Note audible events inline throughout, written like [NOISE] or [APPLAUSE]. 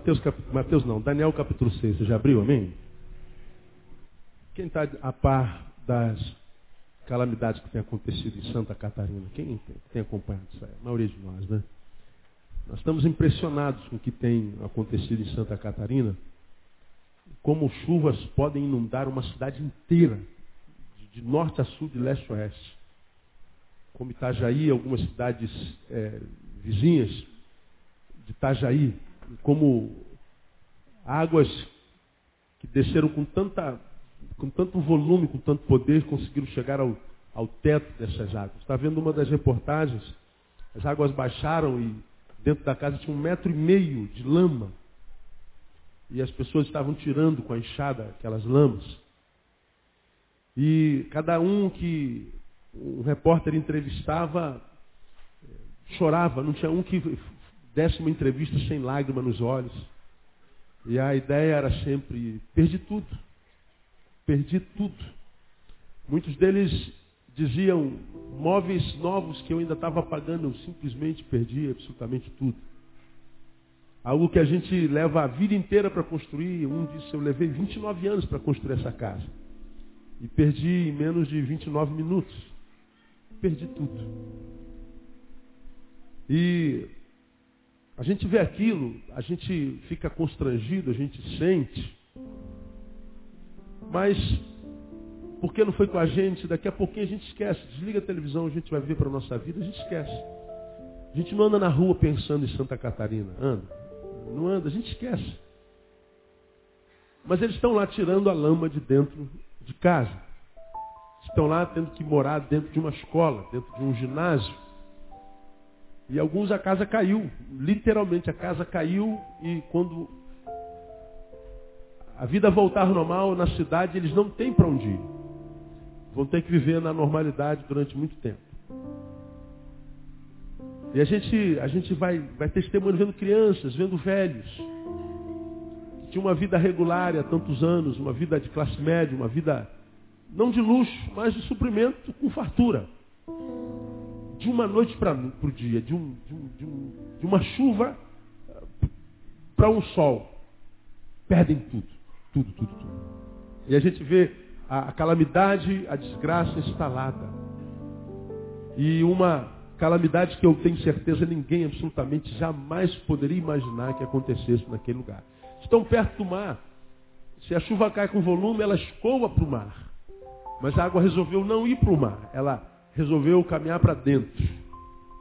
Mateus, cap... Mateus não, Daniel capítulo 6, você já abriu, amém? Quem está a par das calamidades que têm acontecido em Santa Catarina? Quem tem acompanhado isso aí? A maioria de nós, né? Nós estamos impressionados com o que tem acontecido em Santa Catarina, como chuvas podem inundar uma cidade inteira, de norte a sul, de leste a oeste. Como Itajaí, algumas cidades é, vizinhas de Itajaí, como águas que desceram com, tanta, com tanto volume, com tanto poder, conseguiram chegar ao, ao teto dessas águas. Está vendo uma das reportagens? As águas baixaram e dentro da casa tinha um metro e meio de lama. E as pessoas estavam tirando com a enxada aquelas lamas. E cada um que um repórter entrevistava eh, chorava, não tinha um que uma entrevista sem lágrima nos olhos. E a ideia era sempre: perdi tudo. Perdi tudo. Muitos deles diziam: móveis novos que eu ainda estava pagando, eu simplesmente perdi absolutamente tudo. Algo que a gente leva a vida inteira para construir. Um disse: eu levei 29 anos para construir essa casa. E perdi em menos de 29 minutos. Perdi tudo. E a gente vê aquilo, a gente fica constrangido, a gente sente. Mas, porque não foi com a gente, daqui a pouquinho a gente esquece. Desliga a televisão, a gente vai ver para a nossa vida, a gente esquece. A gente não anda na rua pensando em Santa Catarina. Anda. Não anda, a gente esquece. Mas eles estão lá tirando a lama de dentro de casa. Estão lá tendo que morar dentro de uma escola, dentro de um ginásio. E alguns a casa caiu, literalmente a casa caiu e quando a vida voltar normal na cidade, eles não têm para onde ir. Vão ter que viver na normalidade durante muito tempo. E a gente, a gente vai, vai testemunhando vendo crianças, vendo velhos. Que tinham uma vida regular há tantos anos, uma vida de classe média, uma vida não de luxo, mas de suprimento com fartura de uma noite para o dia, de, um, de, um, de, um, de uma chuva eh, para um sol. Perdem tudo, tudo, tudo, tudo. E a gente vê a, a calamidade, a desgraça instalada. E uma calamidade que eu tenho certeza ninguém absolutamente jamais poderia imaginar que acontecesse naquele lugar. Estão perto do mar. Se a chuva cai com volume, ela escoa para o mar. Mas a água resolveu não ir para o mar. Ela resolveu caminhar para dentro.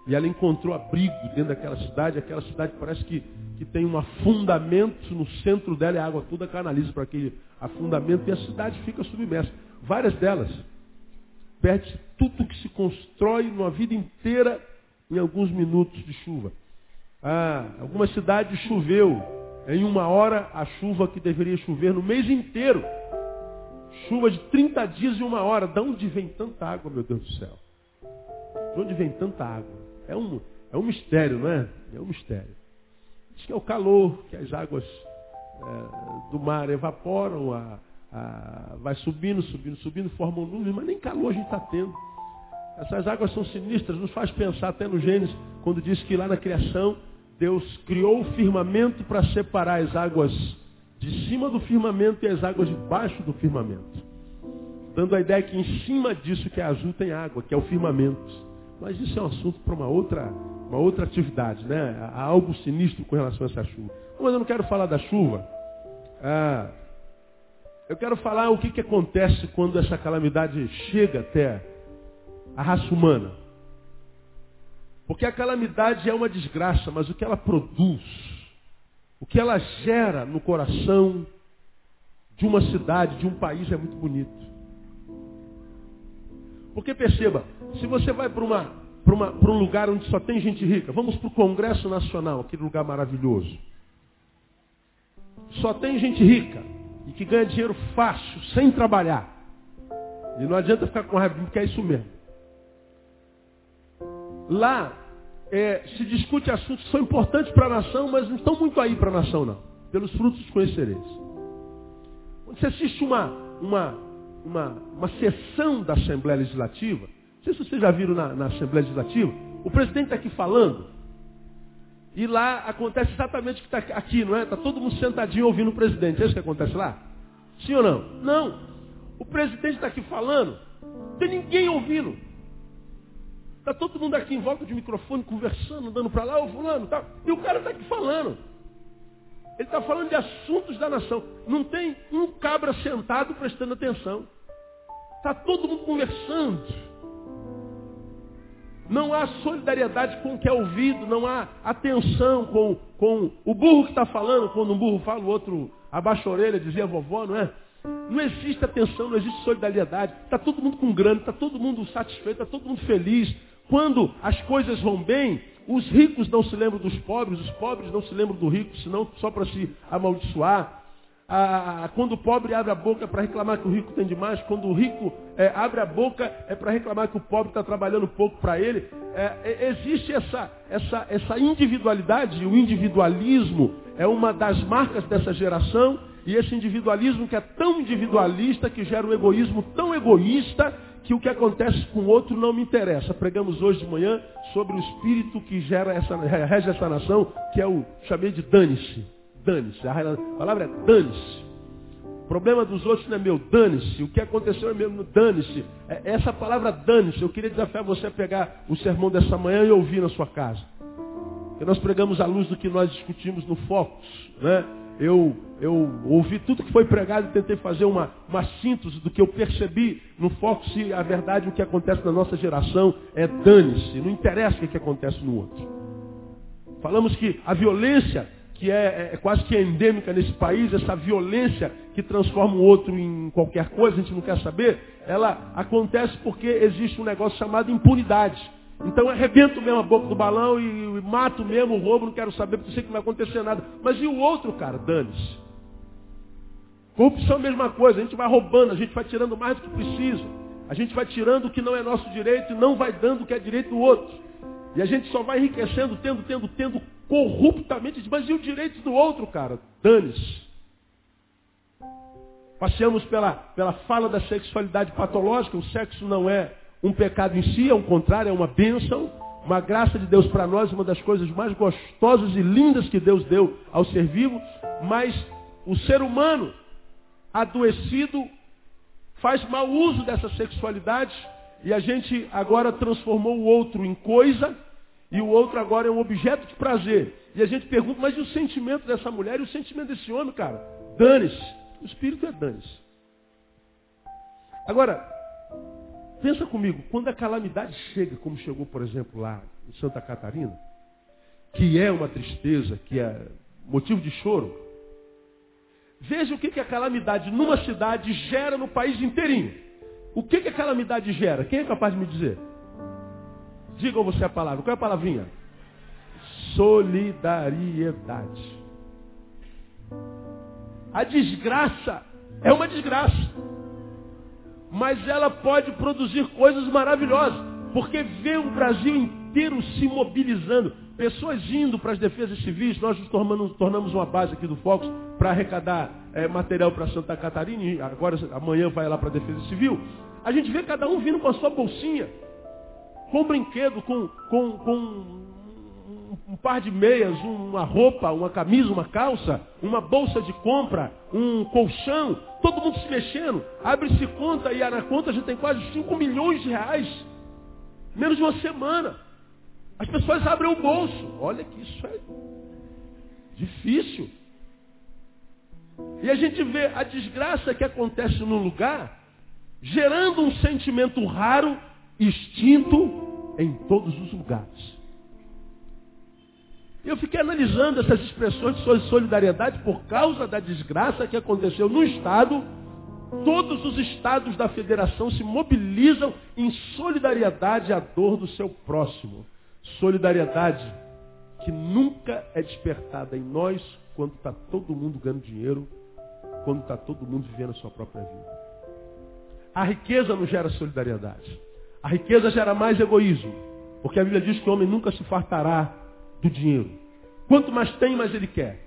E ela encontrou abrigo dentro daquela cidade. Aquela cidade parece que, que tem um afundamento no centro dela e a água toda canaliza para aquele afundamento e a cidade fica submersa. Várias delas. Perde tudo que se constrói numa vida inteira em alguns minutos de chuva. Ah, algumas cidades choveu em uma hora a chuva que deveria chover no mês inteiro. Chuva de 30 dias e uma hora. De onde vem tanta água, meu Deus do céu? De onde vem tanta água? É um, é um mistério, não é? É um mistério. Diz que é o calor, que as águas é, do mar evaporam, a, a, vai subindo, subindo, subindo, formam nuvens, mas nem calor a gente está tendo. Essas águas são sinistras, nos faz pensar até no Gênesis, quando diz que lá na criação Deus criou o firmamento para separar as águas de cima do firmamento e as águas de baixo do firmamento. Dando a ideia que em cima disso que é azul tem água, que é o firmamento. Mas isso é um assunto para uma outra, uma outra atividade, né? Há algo sinistro com relação a essa chuva. Mas eu não quero falar da chuva. Ah, eu quero falar o que, que acontece quando essa calamidade chega até a raça humana. Porque a calamidade é uma desgraça, mas o que ela produz o que ela gera no coração de uma cidade, de um país, é muito bonito. Porque perceba, se você vai para uma, uma, um lugar onde só tem gente rica, vamos para o Congresso Nacional, aquele lugar maravilhoso. Só tem gente rica e que ganha dinheiro fácil, sem trabalhar. E não adianta ficar com raiva, porque é isso mesmo. Lá é, se discute assuntos que são importantes para a nação, mas não estão muito aí para a nação, não. Pelos frutos conhecereis. Quando você assiste uma, uma, uma, uma sessão da Assembleia Legislativa, não sei se vocês já viram na, na Assembleia Legislativa, o presidente está aqui falando, E lá acontece exatamente o que está aqui, não é? Está todo mundo sentadinho ouvindo o presidente. É isso que acontece lá? Sim ou não? Não. O presidente está aqui falando, não tem ninguém ouvindo. Está todo mundo aqui em volta de microfone, conversando, andando para lá, ô fulano, tá. E o cara está aqui falando. Ele está falando de assuntos da nação. Não tem um cabra sentado prestando atenção. Está todo mundo conversando. Não há solidariedade com o que é ouvido, não há atenção com, com o burro que está falando, quando um burro fala, o outro abaixa a orelha, dizia vovó, não é? Não existe atenção, não existe solidariedade. Está todo mundo com grana, está todo mundo satisfeito, está todo mundo feliz. Quando as coisas vão bem, os ricos não se lembram dos pobres, os pobres não se lembram do rico, senão só para se amaldiçoar ah, quando o pobre abre a boca para reclamar que o rico tem demais, quando o rico é, abre a boca é para reclamar que o pobre está trabalhando pouco para ele. É, é, existe essa, essa, essa individualidade, o individualismo é uma das marcas dessa geração, e esse individualismo que é tão individualista, que gera um egoísmo tão egoísta, que o que acontece com o outro não me interessa. Pregamos hoje de manhã sobre o espírito que gera essa, rege essa nação, que é o chamei de dane-se dane-se. A palavra é dane-se. O problema dos outros não é meu, dane-se. O que aconteceu é meu, dane-se. É, essa palavra dane-se, eu queria desafiar você a pegar o sermão dessa manhã e ouvir na sua casa. Porque nós pregamos à luz do que nós discutimos no Focus. Né? Eu, eu ouvi tudo que foi pregado e tentei fazer uma, uma síntese do que eu percebi no Focus e a verdade, o que acontece na nossa geração é dane-se. Não interessa o que, acontece no outro. Falamos que a violência que é, é, quase que endêmica nesse país, essa violência que transforma o outro em qualquer coisa, a gente não quer saber, ela acontece porque existe um negócio chamado impunidade. Então arrebento mesmo a boca do balão e, e mato mesmo o roubo, não quero saber porque sei que não vai acontecer nada. Mas e o outro, cara? Dane-se. Corrupção é a mesma coisa, a gente vai roubando, a gente vai tirando mais do que precisa. A gente vai tirando o que não é nosso direito e não vai dando o que é direito do outro. E a gente só vai enriquecendo, tendo, tendo, tendo corruptamente. Mas e o direito do outro, cara? Dane-se. Passeamos pela, pela fala da sexualidade patológica. O sexo não é um pecado em si, é o contrário, é uma bênção. Uma graça de Deus para nós, uma das coisas mais gostosas e lindas que Deus deu ao ser vivo. Mas o ser humano adoecido faz mau uso dessa sexualidade e a gente agora transformou o outro em coisa e o outro agora é um objeto de prazer. E a gente pergunta, mas e o sentimento dessa mulher e o sentimento desse homem, cara? Dane-se. O espírito é dane-se. Agora, pensa comigo, quando a calamidade chega, como chegou, por exemplo, lá em Santa Catarina, que é uma tristeza, que é motivo de choro, veja o que, que a calamidade numa cidade gera no país inteirinho. O que, que a calamidade gera? Quem é capaz de me dizer? Digam você a palavra. Qual é a palavrinha? Solidariedade. A desgraça é uma desgraça. Mas ela pode produzir coisas maravilhosas. Porque vê o Brasil inteiro se mobilizando. Pessoas indo para as defesas civis. Nós nos tornamos, tornamos uma base aqui do Focus para arrecadar é, material para Santa Catarina. E agora, amanhã vai lá para a defesa civil. A gente vê cada um vindo com a sua bolsinha, com brinquedo, com, com, com um, par de meias, uma roupa, uma camisa, uma calça, uma bolsa de compra, um colchão, todo mundo se mexendo. Abre-se conta e na conta já tem quase 5 milhões de reais. Menos de uma semana. As pessoas abrem o bolso. Olha que isso é difícil. E a gente vê a desgraça que acontece num lugar gerando um sentimento raro, extinto em todos os lugares. Eu fiquei analisando essas expressões de solidariedade por causa da desgraça que aconteceu no Estado. Todos os estados da federação se mobilizam em solidariedade à dor do seu próximo. Solidariedade que nunca é despertada em nós quando está todo mundo ganhando dinheiro, quando está todo mundo vivendo a sua própria vida. A riqueza não gera solidariedade. A riqueza gera mais egoísmo. Porque a Bíblia diz que o homem nunca se fartará do dinheiro. Quanto mais tem, mais ele quer.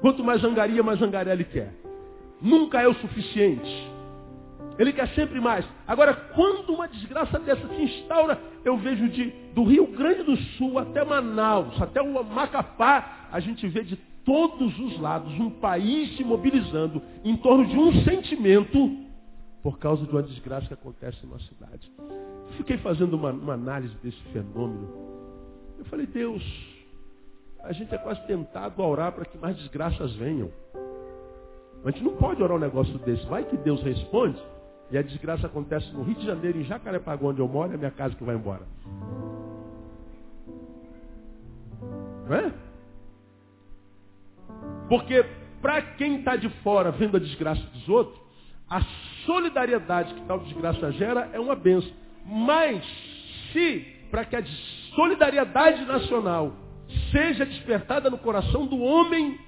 Quanto mais zangaria, mais zangaria ele quer. Nunca é o suficiente. Ele quer sempre mais. Agora, quando uma desgraça dessa se instaura, eu vejo de, do Rio Grande do Sul até Manaus, até o Macapá, a gente vê de todos os lados um país se mobilizando em torno de um sentimento por causa de uma desgraça que acontece numa cidade. Eu fiquei fazendo uma, uma análise desse fenômeno. Eu falei, Deus, a gente é quase tentado a orar para que mais desgraças venham. A gente não pode orar um negócio desse. Vai que Deus responde. E a desgraça acontece no Rio de Janeiro, em Jacarepaguá, onde eu moro, é a minha casa que vai embora. Não é? Porque para quem está de fora vendo a desgraça dos outros, a solidariedade que tal desgraça gera é uma benção. Mas se para que a solidariedade nacional seja despertada no coração do homem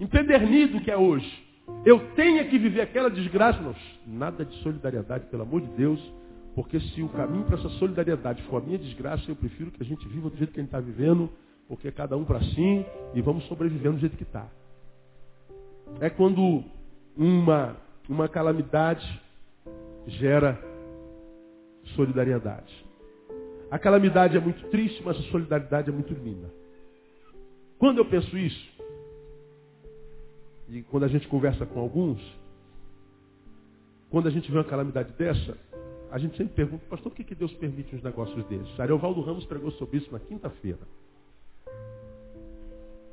empedernido que é hoje, eu tenha que viver aquela desgraça. Não, nada de solidariedade, pelo amor de Deus. Porque se o caminho para essa solidariedade for a minha desgraça, eu prefiro que a gente viva do jeito que a gente está vivendo, porque cada um para si e vamos sobrevivendo do jeito que está. É quando uma, uma calamidade gera solidariedade. A calamidade é muito triste, mas a solidariedade é muito linda. Quando eu penso isso, e quando a gente conversa com alguns, quando a gente vê uma calamidade dessa, a gente sempre pergunta, pastor, por que, que Deus permite uns negócios desses? Ariovaldo Ramos pregou sobre isso na quinta-feira.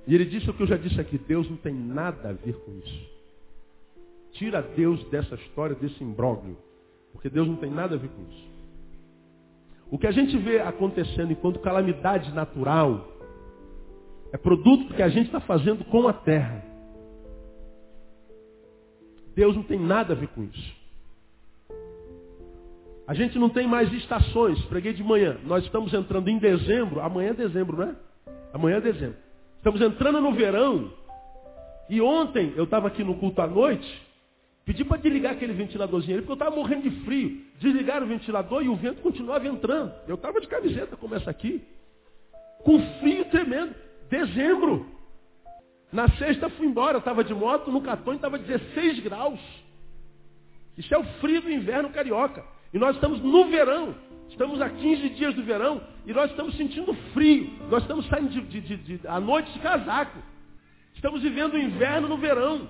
E ele disse o que eu já disse aqui, Deus não tem nada a ver com isso. Tira Deus dessa história, desse imbróglio. Porque Deus não tem nada a ver com isso. O que a gente vê acontecendo enquanto calamidade natural é produto que a gente está fazendo com a terra. Deus não tem nada a ver com isso. A gente não tem mais estações. Preguei de manhã. Nós estamos entrando em dezembro. Amanhã é dezembro, não é? Amanhã é dezembro. Estamos entrando no verão. E ontem eu estava aqui no culto à noite. Pedi para desligar aquele ventiladorzinho ali, porque eu estava morrendo de frio. Desligaram o ventilador e o vento continuava entrando. Eu estava de camiseta, como essa aqui. Com frio tremendo. Dezembro. Na sexta fui embora, estava de moto, no cartão estava 16 graus. Isso é o frio do inverno carioca. E nós estamos no verão. Estamos a 15 dias do verão e nós estamos sentindo frio. Nós estamos saindo de, de, de, de, à noite de casaco. Estamos vivendo o inverno no verão.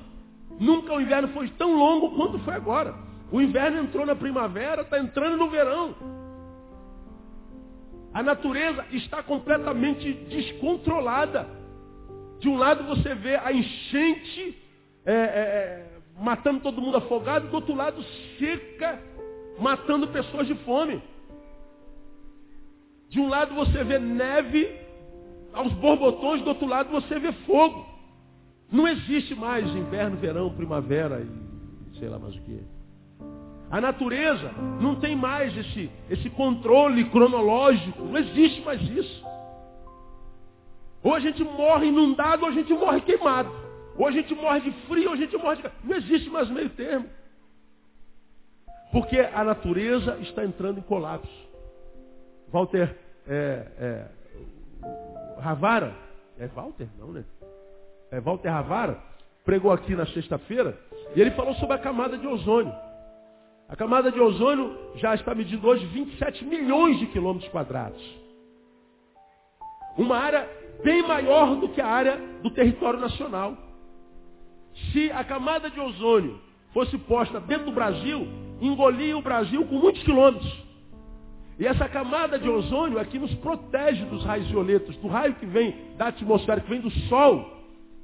Nunca o inverno foi tão longo quanto foi agora. O inverno entrou na primavera, está entrando no verão. A natureza está completamente descontrolada. De um lado você vê a enchente é, é, é, matando todo mundo afogado, do outro lado seca matando pessoas de fome. De um lado você vê neve aos borbotões, do outro lado você vê fogo. Não existe mais inverno, verão, primavera e sei lá mais o que. A natureza não tem mais esse, esse controle cronológico, não existe mais isso. Ou a gente morre inundado, ou a gente morre queimado. Ou a gente morre de frio, ou a gente morre de... Não existe mais meio termo. Porque a natureza está entrando em colapso. Walter é, é, Ravara, é Walter? Não, né? É Walter Ravara, pregou aqui na sexta-feira, e ele falou sobre a camada de ozônio. A camada de ozônio já está medindo hoje 27 milhões de quilômetros quadrados. Uma área bem maior do que a área do território nacional. Se a camada de ozônio fosse posta dentro do Brasil, engolia o Brasil com muitos quilômetros. E essa camada de ozônio é que nos protege dos raios violetos, do raio que vem da atmosfera, que vem do Sol,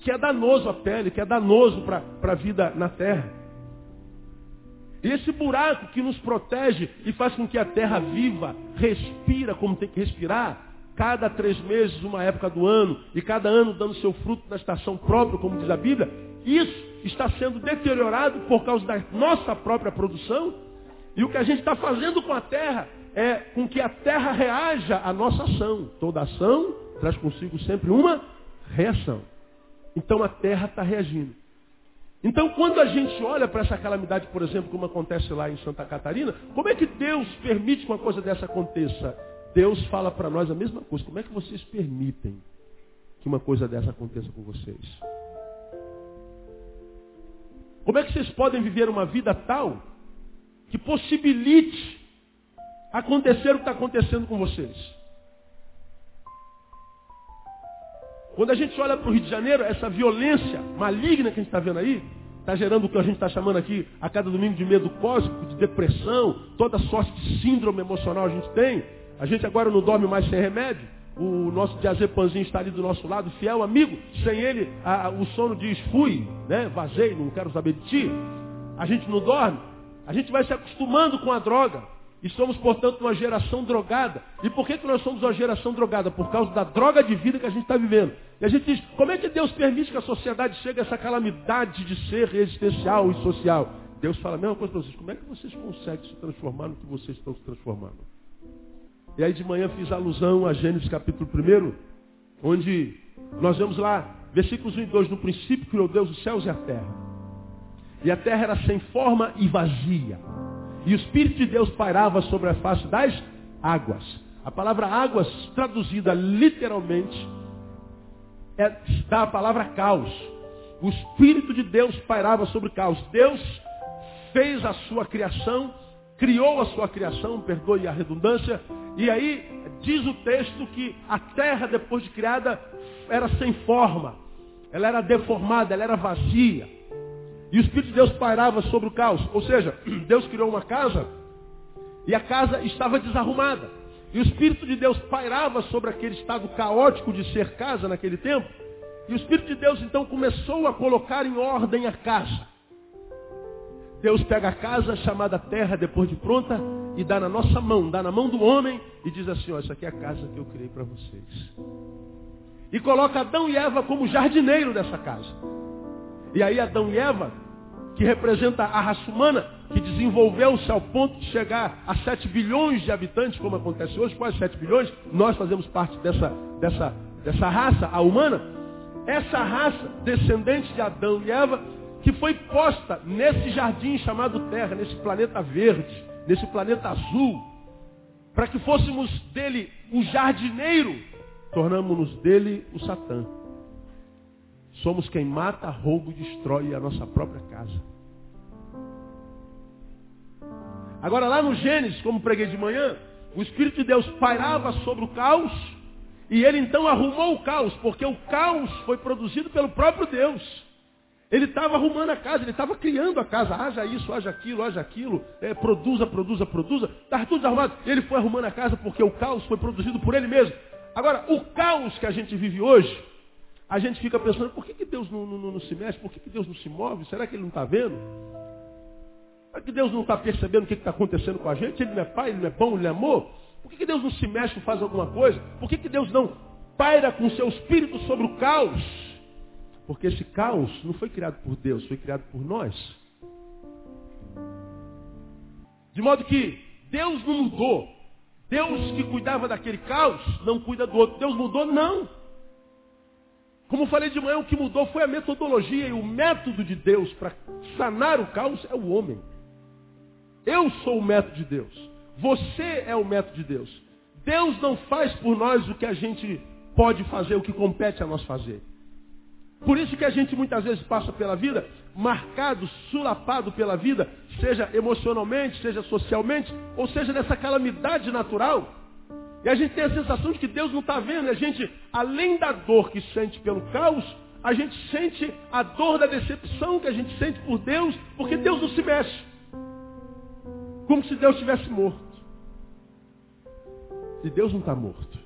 que é danoso à pele, que é danoso para a vida na Terra. E esse buraco que nos protege e faz com que a Terra viva, respira como tem que respirar, cada três meses, uma época do ano, e cada ano dando seu fruto na estação própria, como diz a Bíblia, isso está sendo deteriorado por causa da nossa própria produção. E o que a gente está fazendo com a terra é com que a terra reaja à nossa ação. Toda ação traz consigo sempre uma reação. Então a terra está reagindo. Então, quando a gente olha para essa calamidade, por exemplo, como acontece lá em Santa Catarina, como é que Deus permite que uma coisa dessa aconteça? Deus fala para nós a mesma coisa. Como é que vocês permitem que uma coisa dessa aconteça com vocês? Como é que vocês podem viver uma vida tal que possibilite acontecer o que está acontecendo com vocês. Quando a gente olha para o Rio de Janeiro, essa violência maligna que a gente está vendo aí, está gerando o que a gente está chamando aqui a cada domingo de medo cósmico, de depressão, toda sorte de síndrome emocional a gente tem. A gente agora não dorme mais sem remédio. O nosso diazepanzinho está ali do nosso lado, fiel amigo. Sem ele, a, o sono diz, fui, né? vazei, não quero saber de ti. A gente não dorme. A gente vai se acostumando com a droga. E somos, portanto, uma geração drogada. E por que, que nós somos uma geração drogada? Por causa da droga de vida que a gente está vivendo. E a gente diz, como é que Deus permite que a sociedade chegue a essa calamidade de ser existencial e social? Deus fala a mesma coisa para vocês. Como é que vocês conseguem se transformar no que vocês estão se transformando? E aí de manhã fiz alusão a Gênesis capítulo 1, onde nós vemos lá, versículos 1 e 2, no princípio criou Deus os céus e a terra. E a terra era sem forma e vazia. E o Espírito de Deus pairava sobre a face das águas. A palavra águas, traduzida literalmente, é da palavra caos. O Espírito de Deus pairava sobre o caos. Deus fez a sua criação, criou a sua criação, perdoe a redundância, e aí diz o texto que a terra, depois de criada, era sem forma, ela era deformada, ela era vazia. E o Espírito de Deus pairava sobre o caos. Ou seja, [CLEARS THROAT] Deus criou uma casa e a casa estava desarrumada. E o Espírito de Deus pairava sobre aquele estado caótico de ser casa naquele tempo. E o Espírito de Deus então começou a colocar em ordem a casa. Deus pega a casa chamada terra depois de pronta e dá na nossa mão, dá na mão do homem e diz assim, ó, essa aqui é a casa que eu criei para vocês. E coloca Adão e Eva como jardineiro dessa casa. E aí Adão e Eva, que representa a raça humana, que desenvolveu-se ao ponto de chegar a 7 bilhões de habitantes, como acontece hoje, quase 7 bilhões, nós fazemos parte dessa, dessa, dessa raça, a humana. Essa raça, descendente de Adão e Eva, que foi posta nesse jardim chamado Terra, nesse planeta verde, nesse planeta azul, para que fôssemos dele o jardineiro, tornamos-nos dele o Satã. Somos quem mata, rouba e destrói a nossa própria casa. Agora lá no Gênesis, como preguei de manhã, o Espírito de Deus pairava sobre o caos e ele então arrumou o caos, porque o caos foi produzido pelo próprio Deus. Ele estava arrumando a casa, ele estava criando a casa. Haja isso, haja aquilo, haja aquilo. É, produza, produza, produza. Estava tudo arrumado. Ele foi arrumando a casa porque o caos foi produzido por ele mesmo. Agora, o caos que a gente vive hoje a gente fica pensando, por que, que Deus não, não, não, se mexe? Por que, que Deus não se move? Será que Ele não está vendo? Será que Deus não está percebendo o que está acontecendo com a gente? Ele não é pai, Ele não é bom, Ele é amor? Por que, que Deus não se mexe e faz alguma coisa? Por que, que Deus não paira com seu espírito sobre o caos? Porque esse caos não foi criado por Deus, foi criado por nós. De modo que Deus não mudou. Deus que cuidava daquele caos não cuida do outro. Deus mudou? Não. Como falei de manhã, o que mudou foi a metodologia e o método de Deus para sanar o caos é o homem. Eu sou o método de Deus. Você é o método de Deus. Deus não faz por nós o que a gente pode fazer, o que compete a nós fazer. Por isso que a gente muitas vezes passa pela vida marcado, sulapado pela vida, seja emocionalmente, seja socialmente, ou seja nessa calamidade natural, e a gente tem a sensação de que Deus não está vendo. A gente, além da dor que sente pelo caos, a gente sente a dor da decepção que a gente sente por Deus, porque Deus não se mexe. Como se Deus estivesse morto. E Deus não está morto.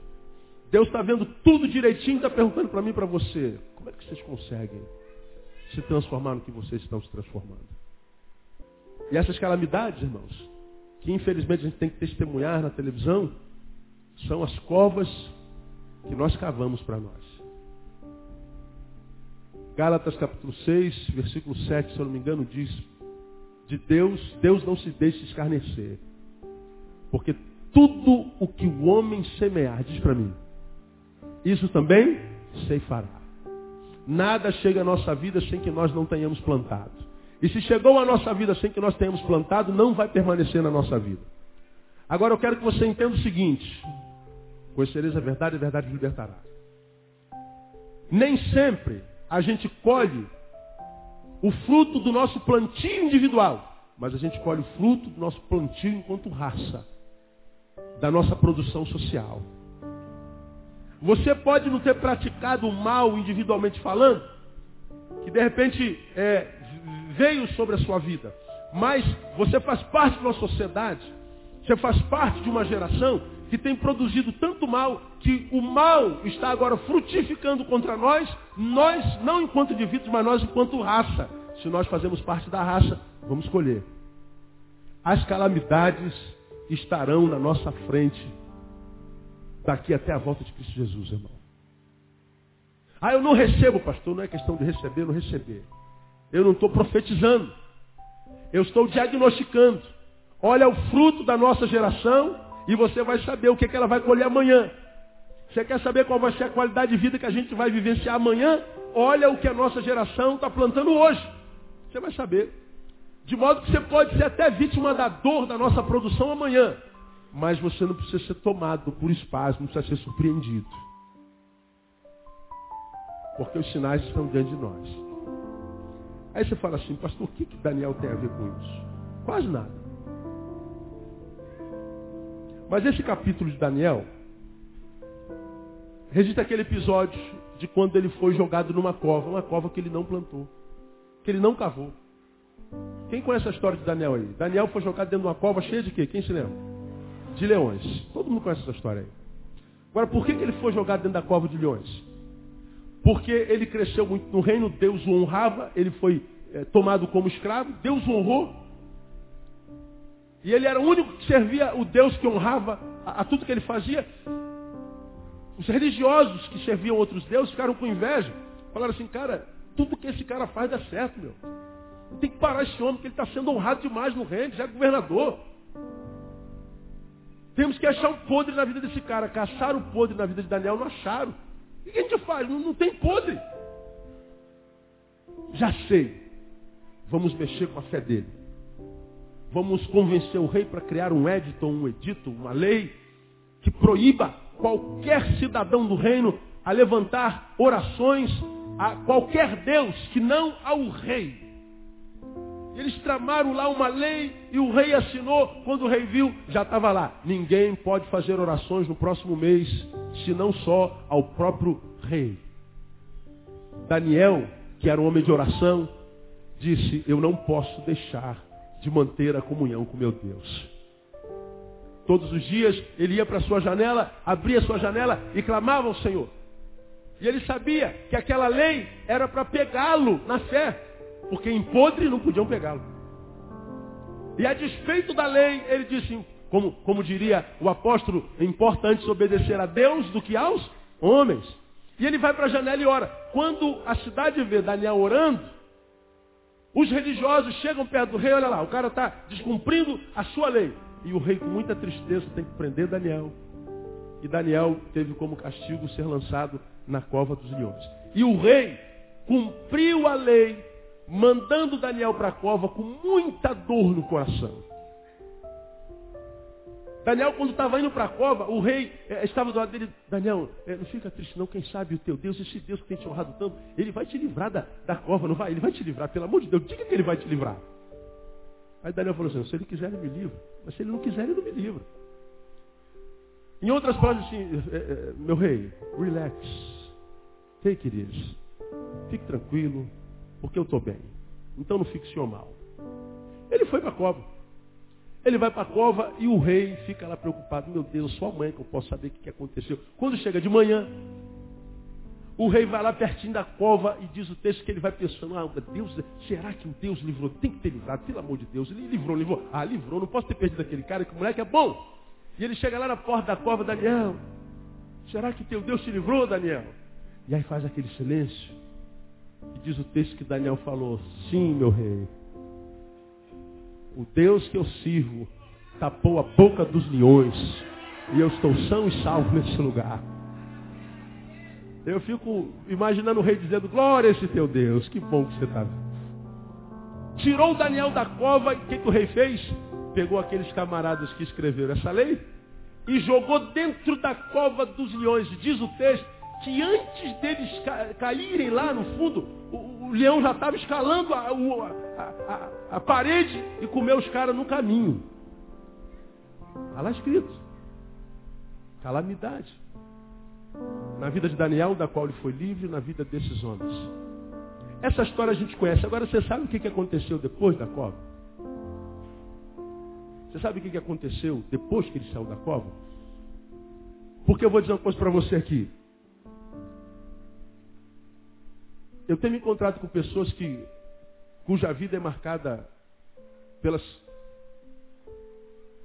Deus está vendo tudo direitinho e está perguntando para mim e para você. Como é que vocês conseguem se transformar no que vocês estão se transformando? E essas calamidades, irmãos, que infelizmente a gente tem que testemunhar na televisão, são as covas que nós cavamos para nós. Gálatas capítulo 6, versículo 7, se eu não me engano, diz, de Deus, Deus não se deixa escarnecer. Porque tudo o que o homem semear, diz para mim, isso também ceifará. Nada chega à nossa vida sem que nós não tenhamos plantado. E se chegou à nossa vida sem que nós tenhamos plantado, não vai permanecer na nossa vida. Agora eu quero que você entenda o seguinte: Conhecereis a verdade a verdade libertará. Nem sempre a gente colhe o fruto do nosso plantio individual. mas a gente colhe o fruto do nosso plantio enquanto raça, da nossa produção social. Você pode não ter praticado o mal individualmente falando, que de repente é, veio sobre a sua vida, mas você faz parte de uma sociedade, você faz parte de uma geração que tem produzido tanto mal que o mal está agora frutificando contra nós, nós não enquanto indivíduos, mas nós enquanto raça. Se nós fazemos parte da raça, vamos colher. As calamidades estarão na nossa frente daqui até a volta de Cristo Jesus, irmão. Ah, eu não recebo, pastor, não é questão de receber ou não receber. Eu não estou profetizando. Eu estou diagnosticando. Olha o fruto da nossa geração e você vai saber o que, que ela vai colher amanhã. Você quer saber qual vai ser a qualidade de vida que a gente vai vivenciar amanhã? Olha o que a nossa geração está plantando hoje. Você vai saber. De modo que você pode ser até vítima da dor da nossa produção amanhã. Mas você não precisa ser tomado por espasmo, não precisa ser surpreendido. Porque os sinais estão diante de nós. Aí você fala assim, pastor, o que, que Daniel tem a ver com isso? Quase nada. Mas esse capítulo de Daniel registra aquele episódio de quando ele foi jogado numa cova, uma cova que ele não plantou, que ele não cavou. Quem conhece a história de Daniel aí? Daniel foi jogado dentro de uma cova cheia de quê? Quem se lembra? De leões. Todo mundo conhece essa história aí. Agora, por que, que ele foi jogado dentro da cova de leões? Porque ele cresceu muito no reino, Deus o honrava, ele foi é, tomado como escravo, Deus o honrou, e ele era o único que servia o Deus que honrava a, a tudo que ele fazia. Os religiosos que serviam outros deuses ficaram com inveja. Falaram assim, cara, tudo que esse cara faz dá certo, meu. Tem que parar esse homem, que ele está sendo honrado demais no reino, já é governador. Temos que achar um podre na vida desse cara. Caçaram o podre na vida de Daniel, não acharam. O que a gente faz? Não, não tem podre. Já sei. Vamos mexer com a fé dele. Vamos convencer o rei para criar um edito, um edito, uma lei que proíba qualquer cidadão do reino a levantar orações a qualquer Deus que não ao rei. Eles tramaram lá uma lei e o rei assinou. Quando o rei viu, já estava lá. Ninguém pode fazer orações no próximo mês, senão só ao próprio rei. Daniel, que era um homem de oração, disse: Eu não posso deixar de manter a comunhão com meu Deus. Todos os dias ele ia para sua janela, abria sua janela e clamava ao Senhor. E ele sabia que aquela lei era para pegá-lo na fé, porque em podre não podiam pegá-lo. E a despeito da lei, ele disse, como, como diria o apóstolo, importa antes obedecer a Deus do que aos homens. E ele vai para a janela e ora. Quando a cidade vê Daniel orando, os religiosos chegam perto do rei, olha lá, o cara está descumprindo a sua lei. E o rei, com muita tristeza, tem que prender Daniel. E Daniel teve como castigo ser lançado na cova dos leões. E o rei cumpriu a lei, mandando Daniel para a cova com muita dor no coração. Daniel, quando estava indo para a cova, o rei é, estava do lado dele. Daniel, é, não fica triste não, quem sabe o teu Deus, esse Deus que tem te honrado tanto, ele vai te livrar da, da cova, não vai? Ele vai te livrar, pelo amor de Deus, diga que ele vai te livrar. Aí Daniel falou assim, se ele quiser, ele me livra. Mas se ele não quiser, ele não me livra. Em outras palavras, assim, é, meu rei, relax, take it easy. Fique tranquilo, porque eu estou bem. Então não fique senhor mal. Ele foi para a cova. Ele vai para a cova e o rei fica lá preocupado. Meu Deus, só amanhã que eu posso saber o que aconteceu. Quando chega de manhã, o rei vai lá pertinho da cova e diz o texto que ele vai pensando, ah, Deus, será que um Deus livrou? Tem que ter livrado, pelo amor de Deus. Ele livrou, livrou. Ah, livrou, não posso ter perdido aquele cara, que o moleque é bom. E ele chega lá na porta da cova, Daniel, será que teu Deus te livrou, Daniel? E aí faz aquele silêncio. E diz o texto que Daniel falou, sim, meu rei. O Deus que eu sirvo tapou a boca dos leões. E eu estou são e salvo nesse lugar. Eu fico imaginando o rei dizendo, glória a esse teu Deus, que bom que você está. Tirou Daniel da cova e o que, que o rei fez? Pegou aqueles camaradas que escreveram essa lei e jogou dentro da cova dos leões. Diz o texto que antes deles caírem lá no fundo, o, o leão já estava escalando a, a, a, a, parede e comeu os caras no caminho. Está lá escrito. Calamidade. Na vida de Daniel, da qual ele foi livre, na vida desses homens. Essa história a gente conhece. Agora você sabe o que aconteceu depois da cova? Você sabe o que aconteceu depois que ele saiu da cova? Porque eu vou dizer uma coisa para você aqui. Eu tenho me encontrado com pessoas que, cuja vida é marcada pelas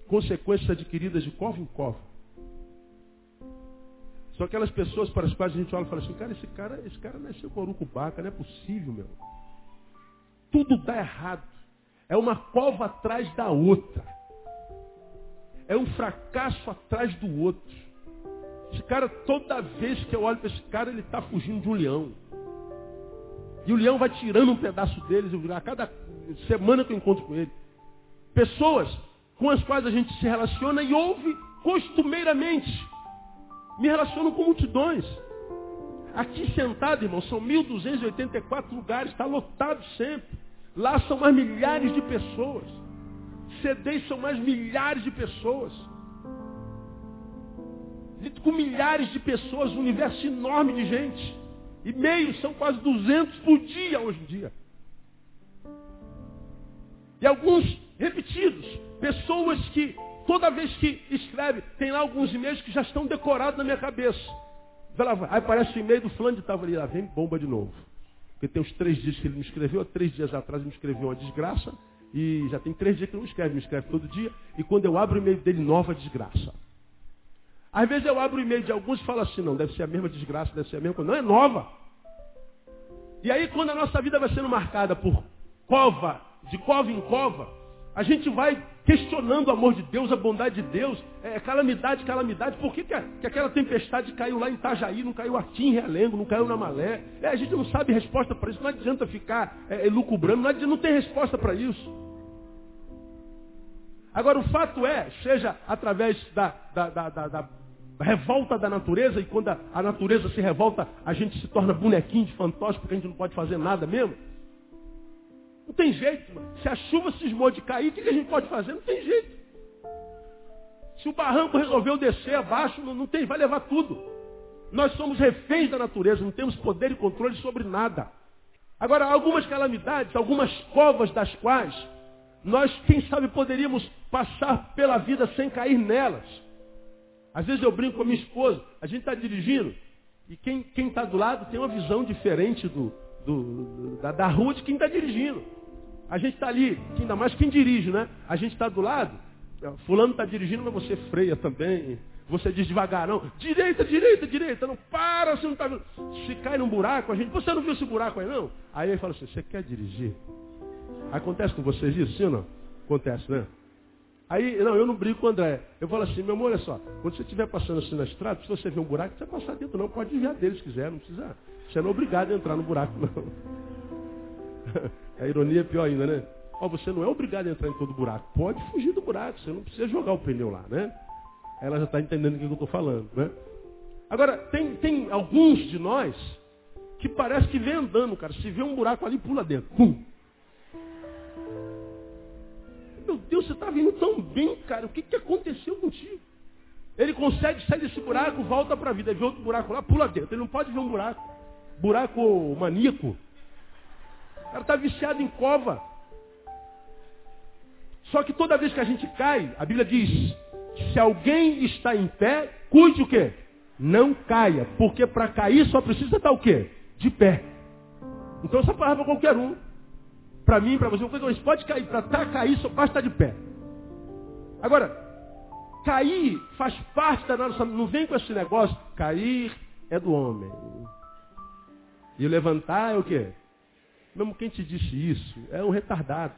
consequências adquiridas de cova em cova. São aquelas pessoas para as quais a gente olha e fala assim, cara, esse cara, esse cara nasceu com urucubaca, não é possível, meu. Tudo dá errado. É uma cova atrás da outra. É um fracasso atrás do outro. Esse cara, toda vez que eu olho para esse cara, ele está fugindo de um leão. E o leão vai tirando um pedaço deles, a cada semana que eu encontro com ele. Pessoas com as quais a gente se relaciona e ouve costumeiramente. Me relaciono com multidões. Aqui sentado, irmão, são 1.284 lugares, está lotado sempre. Lá são mais milhares de pessoas. CDs são mais milhares de pessoas. Com milhares de pessoas, um universo enorme de gente. E meios são quase 200 por dia hoje em dia. E alguns repetidos. Pessoas que, toda vez que escreve, tem lá alguns e-mails que já estão decorados na minha cabeça. Aí aparece o e-mail do fulano de ali, lá vem bomba de novo. Porque tem uns três dias que ele me escreveu, três dias atrás ele me escreveu uma desgraça, e já tem três dias que ele não escreve, me escreve todo dia, e quando eu abro o e-mail dele, nova desgraça. Às vezes eu abro o e-mail de alguns e falo assim, não, deve ser a mesma desgraça, deve ser a mesma coisa. Não, é nova. E aí quando a nossa vida vai sendo marcada por cova, de cova em cova, a gente vai questionando o amor de Deus, a bondade de Deus, é, calamidade, calamidade. Por que, que, que, aquela tempestade caiu lá em Itajaí, não caiu aqui em Realengo, não caiu na Malé? É, a gente não sabe resposta para isso, não adianta ficar é, lucubrando, não, adianta, não tem resposta para isso. Agora o fato é, seja através da, da, da, da revolta da natureza, e quando a, a, natureza se revolta, a gente se torna bonequinho de fantoche, porque a gente não pode fazer nada mesmo. Não tem jeito, mano. Se a chuva cismou de cair, o que a gente pode fazer? Não tem jeito. Se o barranco resolveu descer abaixo, não, não tem, vai levar tudo. Nós somos reféns da natureza, não temos poder e controle sobre nada. Agora, algumas calamidades, algumas covas das quais nós, quem sabe, poderíamos passar pela vida sem cair nelas. Às vezes eu brinco com a minha esposa, a gente está dirigindo, e quem está do lado tem uma visão diferente do, do, da, da, rua de quem está dirigindo. A gente está ali, ainda mais quem dirige, né? A gente está do lado, fulano está dirigindo, mas você freia também. Você diz devagar, não, direita, direita, direita, não para, você não está vendo. Se cai num buraco, a gente, você não viu esse buraco aí não? Aí ele fala assim, você quer dirigir? Acontece com vocês isso, sim ou não? Acontece, né? Aí, não, eu não brigo com o André. Eu falo assim, meu amor, olha só, quando você estiver passando assim na estrada, se você vê um buraco, você vai passar dentro, não. Pode desviar dele se quiser, não precisa. Você não é obrigado a entrar no buraco, não. [LAUGHS] a ironia é pior ainda, né? Ó, você não é obrigado a entrar em todo buraco. Pode fugir do buraco, você não precisa jogar o pneu lá, né? Ela já está entendendo o que eu estou falando, né? Agora, tem, tem alguns de nós que parece que vem andando, cara. Se vê um buraco ali, pula dentro. Pum. Meu Deus, você está vindo tão bem, cara. O que, que aconteceu contigo? Ele consegue sair desse buraco, volta para a vida. Vê outro buraco lá, pula dentro. Ele não pode ver um buraco. Buraco maníaco. O cara está viciado em cova. Só que toda vez que a gente cai, a Bíblia diz, se alguém está em pé, cuide o quê? Não caia. Porque para cair só precisa estar o quê? De pé. Então essa palavra é qualquer um para mim, para você, uma coisa, pode cair, para tá, cair só basta estar de pé. Agora, cair faz parte da nossa. Não vem com esse negócio. Cair é do homem. E levantar é o quê? Mesmo quem te disse isso é um retardado.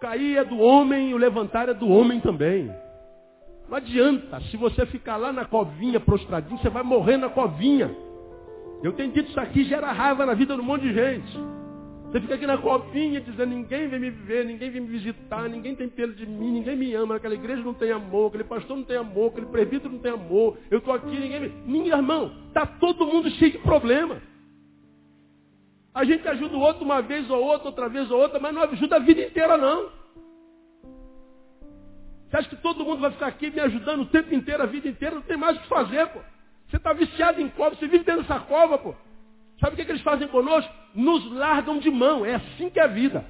Cair é do homem e o levantar é do homem também. Não adianta. Se você ficar lá na covinha prostradinho, você vai morrer na covinha. Eu tenho dito isso aqui, gera raiva na vida de um monte de gente. Você fica aqui na covinha dizendo, ninguém vem me ver, ninguém vem me visitar, ninguém tem pelo de mim, ninguém me ama, aquela igreja não tem amor, aquele pastor não tem amor, aquele presbítero não tem amor, eu estou aqui, ninguém me. Ninguém, irmão, está todo mundo cheio de problema. A gente ajuda o outro uma vez ou outra, outra vez ou outra, mas não ajuda a vida inteira não. Você acha que todo mundo vai ficar aqui me ajudando o tempo inteiro, a vida inteira? Não tem mais o que fazer, pô. Você está viciado em cova, você vive dentro dessa cova, pô. Sabe o que, que eles fazem conosco? Nos largam de mão. É assim que é a vida.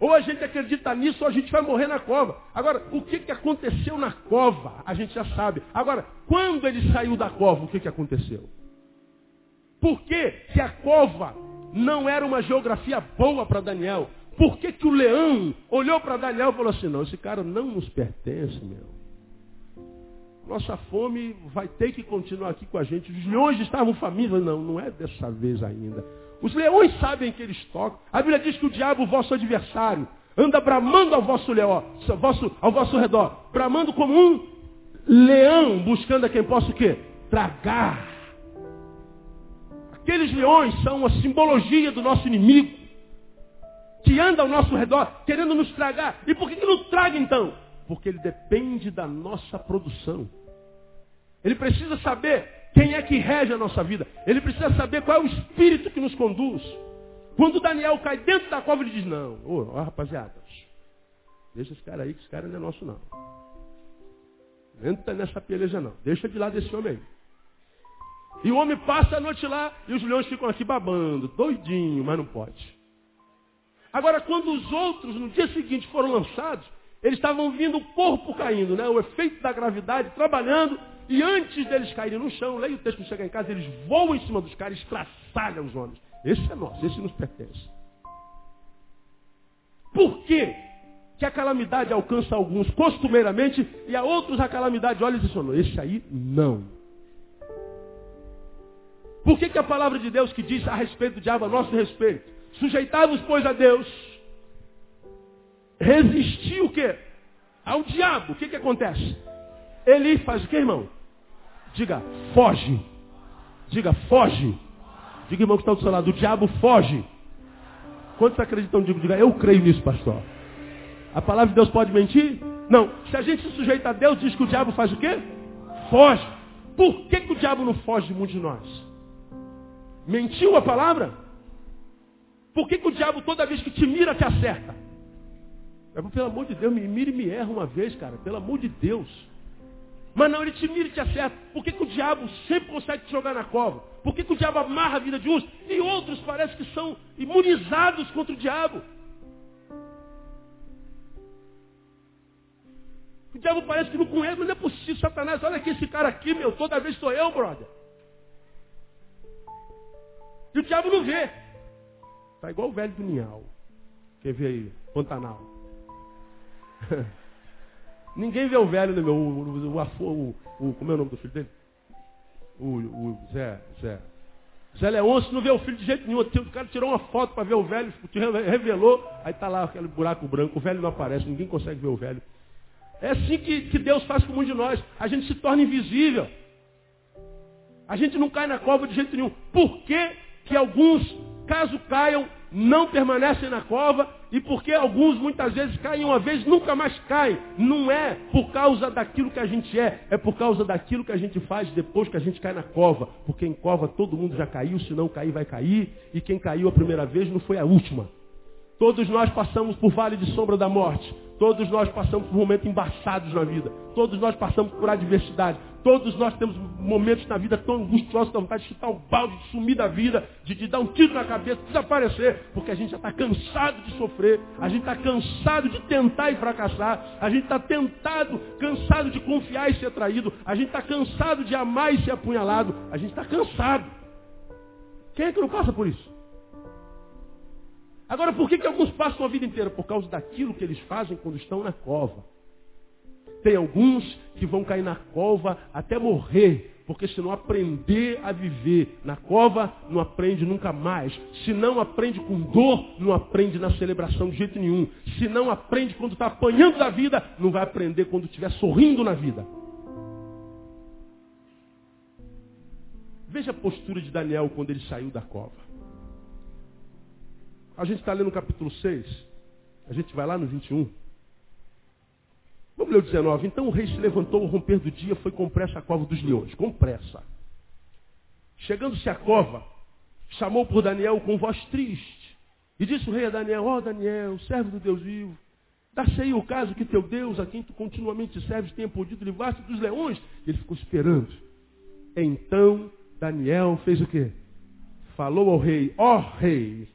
Ou a gente acredita nisso, ou a gente vai morrer na cova. Agora, o que, que aconteceu na cova? A gente já sabe. Agora, quando ele saiu da cova, o que, que aconteceu? Por que, que a cova não era uma geografia boa para Daniel? Por que, que o leão olhou para Daniel e falou assim, não, esse cara não nos pertence, meu. Nossa fome vai ter que continuar aqui com a gente. Os leões estavam famintos. Não, não é dessa vez ainda. Os leões sabem que eles tocam. A Bíblia diz que o diabo, vosso adversário, anda bramando ao vosso leão, ao vosso, ao vosso redor. Bramando como um leão, buscando a quem possa o quê? Tragar. Aqueles leões são a simbologia do nosso inimigo. Que anda ao nosso redor, querendo nos tragar. E por que, que não traga então? Porque ele depende da nossa produção. Ele precisa saber quem é que rege a nossa vida. Ele precisa saber qual é o espírito que nos conduz. Quando Daniel cai dentro da cova, ele diz, não, ô, rapaziada, deixa esse cara aí, que esse cara não é nosso não. Entra nessa peleja não. Deixa de lado esse homem aí. E o homem passa a noite lá e os leões ficam aqui babando, doidinho, mas não pode. Agora, quando os outros, no dia seguinte, foram lançados, eles estavam vindo o corpo caindo, né? o efeito da gravidade trabalhando, e antes deles caírem no chão, leia o texto chegar em casa, eles voam em cima dos caras, estraçalham os homens. Esse é nosso, esse nos pertence. Por quê? que a calamidade alcança alguns costumeiramente e a outros a calamidade olha e diz, esse aí não. Por que, que a palavra de Deus que diz a respeito do diabo, a nosso respeito? Sujeitai-vos, pois, a Deus, resistir o quê? Ao diabo. O que, que acontece? Ele faz o que, irmão? Diga, foge. Diga, foge. Diga, irmão, que está do seu lado. O diabo foge. Quantos acreditam? Diga, eu creio nisso, pastor. A palavra de Deus pode mentir? Não. Se a gente se sujeita a Deus, diz que o diabo faz o quê? Foge. Por que, que o diabo não foge de muitos de nós? Mentiu a palavra? Por que, que o diabo, toda vez que te mira, te acerta? É, pelo amor de Deus, me mira e me erra uma vez, cara. Pelo amor de Deus. Mas não, ele te mira e te acerta. Por que, que o diabo sempre consegue te jogar na cova? Por que, que o diabo amarra a vida de uns e outros parece que são imunizados contra o diabo? O diabo parece que não conhece, mas não é possível, Satanás. Olha aqui esse cara aqui, meu, toda vez sou eu, brother. E o diabo não vê. Está igual o velho do Ninhal. Quer ver aí? Pantanal. [LAUGHS] Ninguém vê o velho, meu? O, o, o, o, como é o nome do filho dele? O, o Zé, Zé. Zé Leôncio não vê o filho de jeito nenhum. O cara tirou uma foto para ver o velho, revelou, aí tá lá aquele buraco branco, o velho não aparece, ninguém consegue ver o velho. É assim que, que Deus faz com muitos de nós. A gente se torna invisível. A gente não cai na cova de jeito nenhum. Por que, que alguns, caso caiam, não permanecem na cova e porque alguns muitas vezes caem uma vez, nunca mais caem. Não é por causa daquilo que a gente é, é por causa daquilo que a gente faz depois que a gente cai na cova. Porque em cova todo mundo já caiu, se não cair vai cair, e quem caiu a primeira vez não foi a última. Todos nós passamos por vale de sombra da morte. Todos nós passamos por momentos embaçados na vida. Todos nós passamos por adversidade. Todos nós temos momentos na vida tão angustiosos, da vontade de chutar o balde, de sumir da vida, de, de dar um tiro na cabeça, de desaparecer, porque a gente já está cansado de sofrer, a gente está cansado de tentar e fracassar, a gente está tentado, cansado de confiar e ser traído, a gente está cansado de amar e ser apunhalado, a gente está cansado. Quem é que não passa por isso? Agora, por que, que alguns passam a vida inteira? Por causa daquilo que eles fazem quando estão na cova. Tem alguns que vão cair na cova até morrer, porque se não aprender a viver na cova, não aprende nunca mais. Se não aprende com dor, não aprende na celebração de jeito nenhum. Se não aprende quando está apanhando da vida, não vai aprender quando estiver sorrindo na vida. Veja a postura de Daniel quando ele saiu da cova. A gente está lendo o capítulo 6. A gente vai lá no 21. Vamos ler o 19. Então o rei se levantou ao romper do dia, foi com pressa à cova dos leões. Com pressa. Chegando-se à cova, chamou por Daniel com voz triste. E disse o rei a Daniel, ó oh, Daniel, servo do Deus vivo, dá-se o caso que teu Deus, a quem tu continuamente serves, tenha podido livrar-se dos leões. E ele ficou esperando. Então Daniel fez o quê? Falou ao rei, ó oh, rei,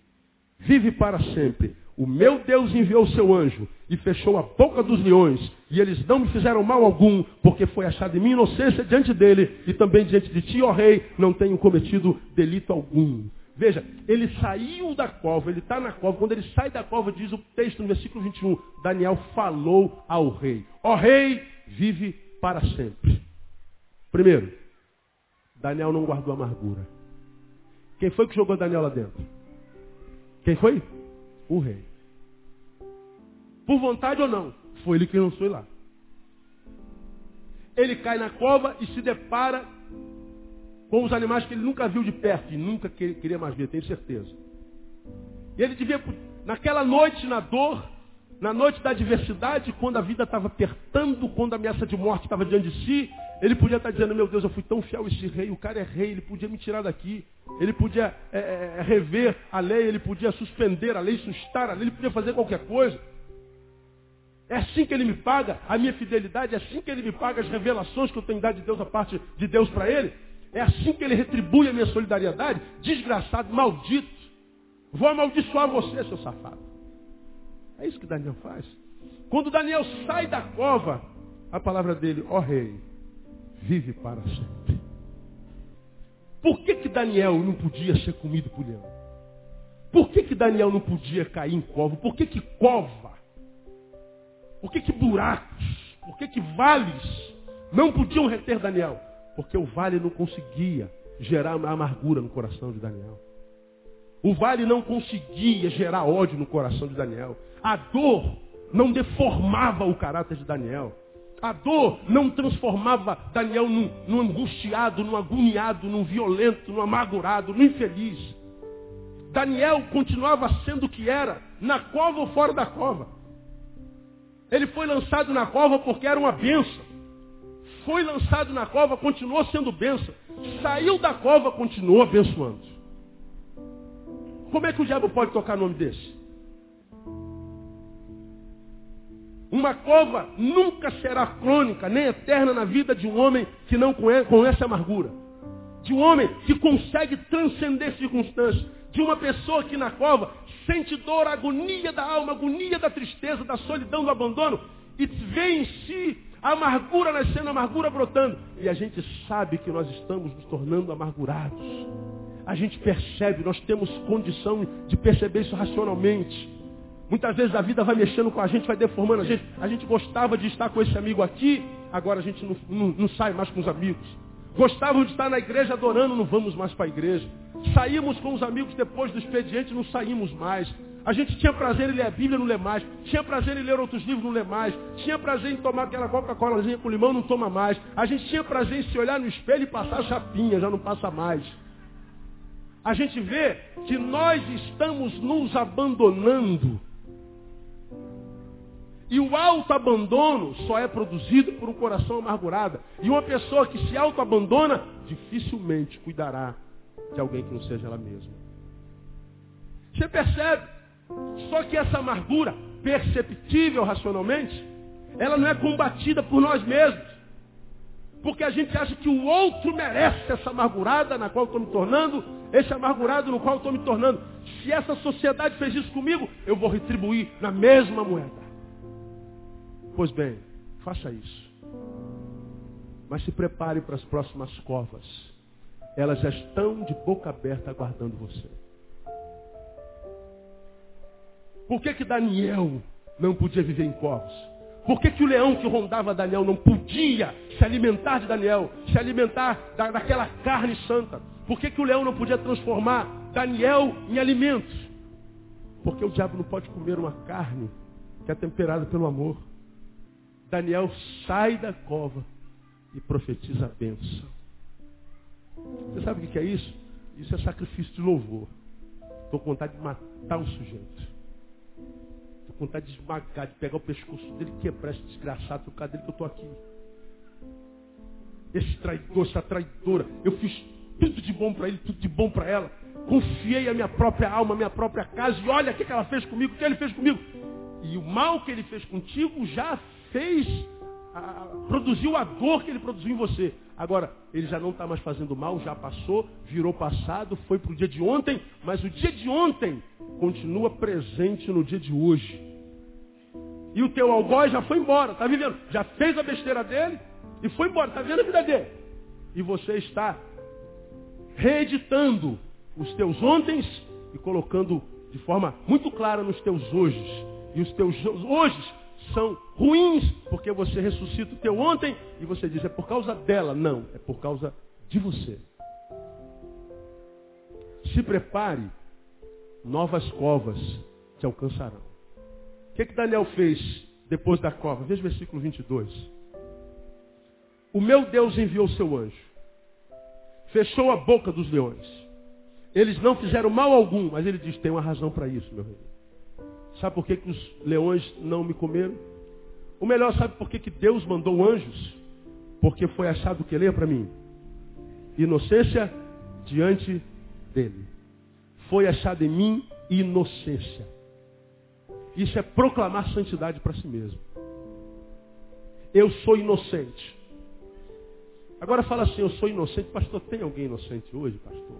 vive para sempre. O meu Deus enviou o seu anjo e fechou a boca dos leões, e eles não me fizeram mal algum, porque foi achada em minha inocência diante dele, e também diante de ti, ó rei, não tenho cometido delito algum. Veja, ele saiu da cova, ele está na cova. Quando ele sai da cova, diz o texto no versículo 21, Daniel falou ao rei: Ó rei, vive para sempre. Primeiro, Daniel não guardou amargura. Quem foi que jogou Daniel lá dentro? Quem foi? O rei. Por vontade ou não? Foi ele que foi lá. Ele cai na cova e se depara com os animais que ele nunca viu de perto e nunca queria mais ver, tenho certeza. E ele devia, naquela noite, na dor, na noite da adversidade, quando a vida estava apertando, quando a ameaça de morte estava diante de si, ele podia estar dizendo, meu Deus, eu fui tão fiel a esse rei, o cara é rei, ele podia me tirar daqui. Ele podia é, é, é, rever a lei, ele podia suspender a lei, sustar a lei, ele podia fazer qualquer coisa. É assim que ele me paga a minha fidelidade, é assim que ele me paga as revelações que eu tenho dado de Deus, a parte de Deus para ele. É assim que ele retribui a minha solidariedade. Desgraçado, maldito. Vou amaldiçoar você, seu safado. É isso que Daniel faz. Quando Daniel sai da cova, a palavra dele, ó oh, rei, vive para sempre. Por que, que Daniel não podia ser comido por leão? Por que, que Daniel não podia cair em cova? Por que, que cova? Por que, que buracos? Por que, que vales não podiam reter Daniel? Porque o vale não conseguia gerar amargura no coração de Daniel. O vale não conseguia gerar ódio no coração de Daniel. A dor não deformava o caráter de Daniel. A dor não transformava Daniel num, num, angustiado, num agoniado, num violento, num amargurado, num infeliz. Daniel continuava sendo o que era, na cova ou fora da cova. Ele foi lançado na cova porque era uma benção. Foi lançado na cova, continuou sendo benção. Saiu da cova, continuou abençoando. Como é que o diabo pode tocar nome desse? Uma cova nunca será crônica, nem eterna na vida de um homem que não conhece amargura. De um homem que consegue transcender circunstâncias. De uma pessoa que na cova sente dor, agonia da alma, agonia da tristeza, da solidão, do abandono. E vê em si a amargura nascendo, a amargura brotando. E a gente sabe que nós estamos nos tornando amargurados. A gente percebe, nós temos condição de perceber isso racionalmente. Muitas vezes a vida vai mexendo com a gente, vai deformando a gente. A gente gostava de estar com esse amigo aqui, agora a gente não, não, não sai mais com os amigos. Gostávamos de estar na igreja adorando, não vamos mais para a igreja. Saímos com os amigos depois do expediente, não saímos mais. A gente tinha prazer em ler a Bíblia, não lê mais. Tinha prazer em ler outros livros, não lê mais. Tinha prazer em tomar aquela Coca-Colazinha com limão, não toma mais. A gente tinha prazer em se olhar no espelho e passar chapinha, já não passa mais. A gente vê que nós estamos nos abandonando e o autoabandono só é produzido por um coração amargurado. E uma pessoa que se autoabandona dificilmente cuidará de alguém que não seja ela mesma. Você percebe? Só que essa amargura, perceptível racionalmente, ela não é combatida por nós mesmos. Porque a gente acha que o outro merece essa amargurada na qual estou me tornando, esse amargurado no qual estou me tornando. Se essa sociedade fez isso comigo, eu vou retribuir na mesma moeda. Pois bem, faça isso. Mas se prepare para as próximas covas. Elas já estão de boca aberta aguardando você. Por que, que Daniel não podia viver em covas? Por que, que o leão que rondava Daniel não podia se alimentar de Daniel, se alimentar da, daquela carne santa? Por que, que o leão não podia transformar Daniel em alimentos? Porque o diabo não pode comer uma carne que é temperada pelo amor. Daniel sai da cova e profetiza a bênção. Você sabe o que é isso? Isso é sacrifício de louvor. Estou com vontade de matar o sujeito. Estou com vontade de esmagar, de pegar o pescoço dele, quebrar esse desgraçado por causa dele que eu estou aqui. Esse traidor, essa traidora. Eu fiz tudo de bom para ele, tudo de bom para ela. Confiei a minha própria alma, a minha própria casa. E olha o que ela fez comigo, o que ele fez comigo. E o mal que ele fez contigo já fez, a, produziu a dor que ele produziu em você. Agora, ele já não está mais fazendo mal, já passou, virou passado, foi para o dia de ontem, mas o dia de ontem continua presente no dia de hoje. E o teu algoz já foi embora, está vivendo? Já fez a besteira dele e foi embora, está vendo a vida dele. E você está reeditando os teus ontens e colocando de forma muito clara nos teus hojes. E os teus hojes são ruins porque você ressuscita o teu ontem e você diz, é por causa dela. Não, é por causa de você. Se prepare, novas covas te alcançarão. O que, que Daniel fez depois da cova? Veja o versículo 22. O meu Deus enviou seu anjo, fechou a boca dos leões. Eles não fizeram mal algum, mas ele diz, tem uma razão para isso, meu rei. Sabe por que, que os leões não me comeram? O melhor, sabe por que, que Deus mandou anjos? Porque foi achado o que? Leia para mim. Inocência diante dele. Foi achado em mim inocência. Isso é proclamar santidade para si mesmo. Eu sou inocente. Agora fala assim, eu sou inocente. Pastor, tem alguém inocente hoje, pastor?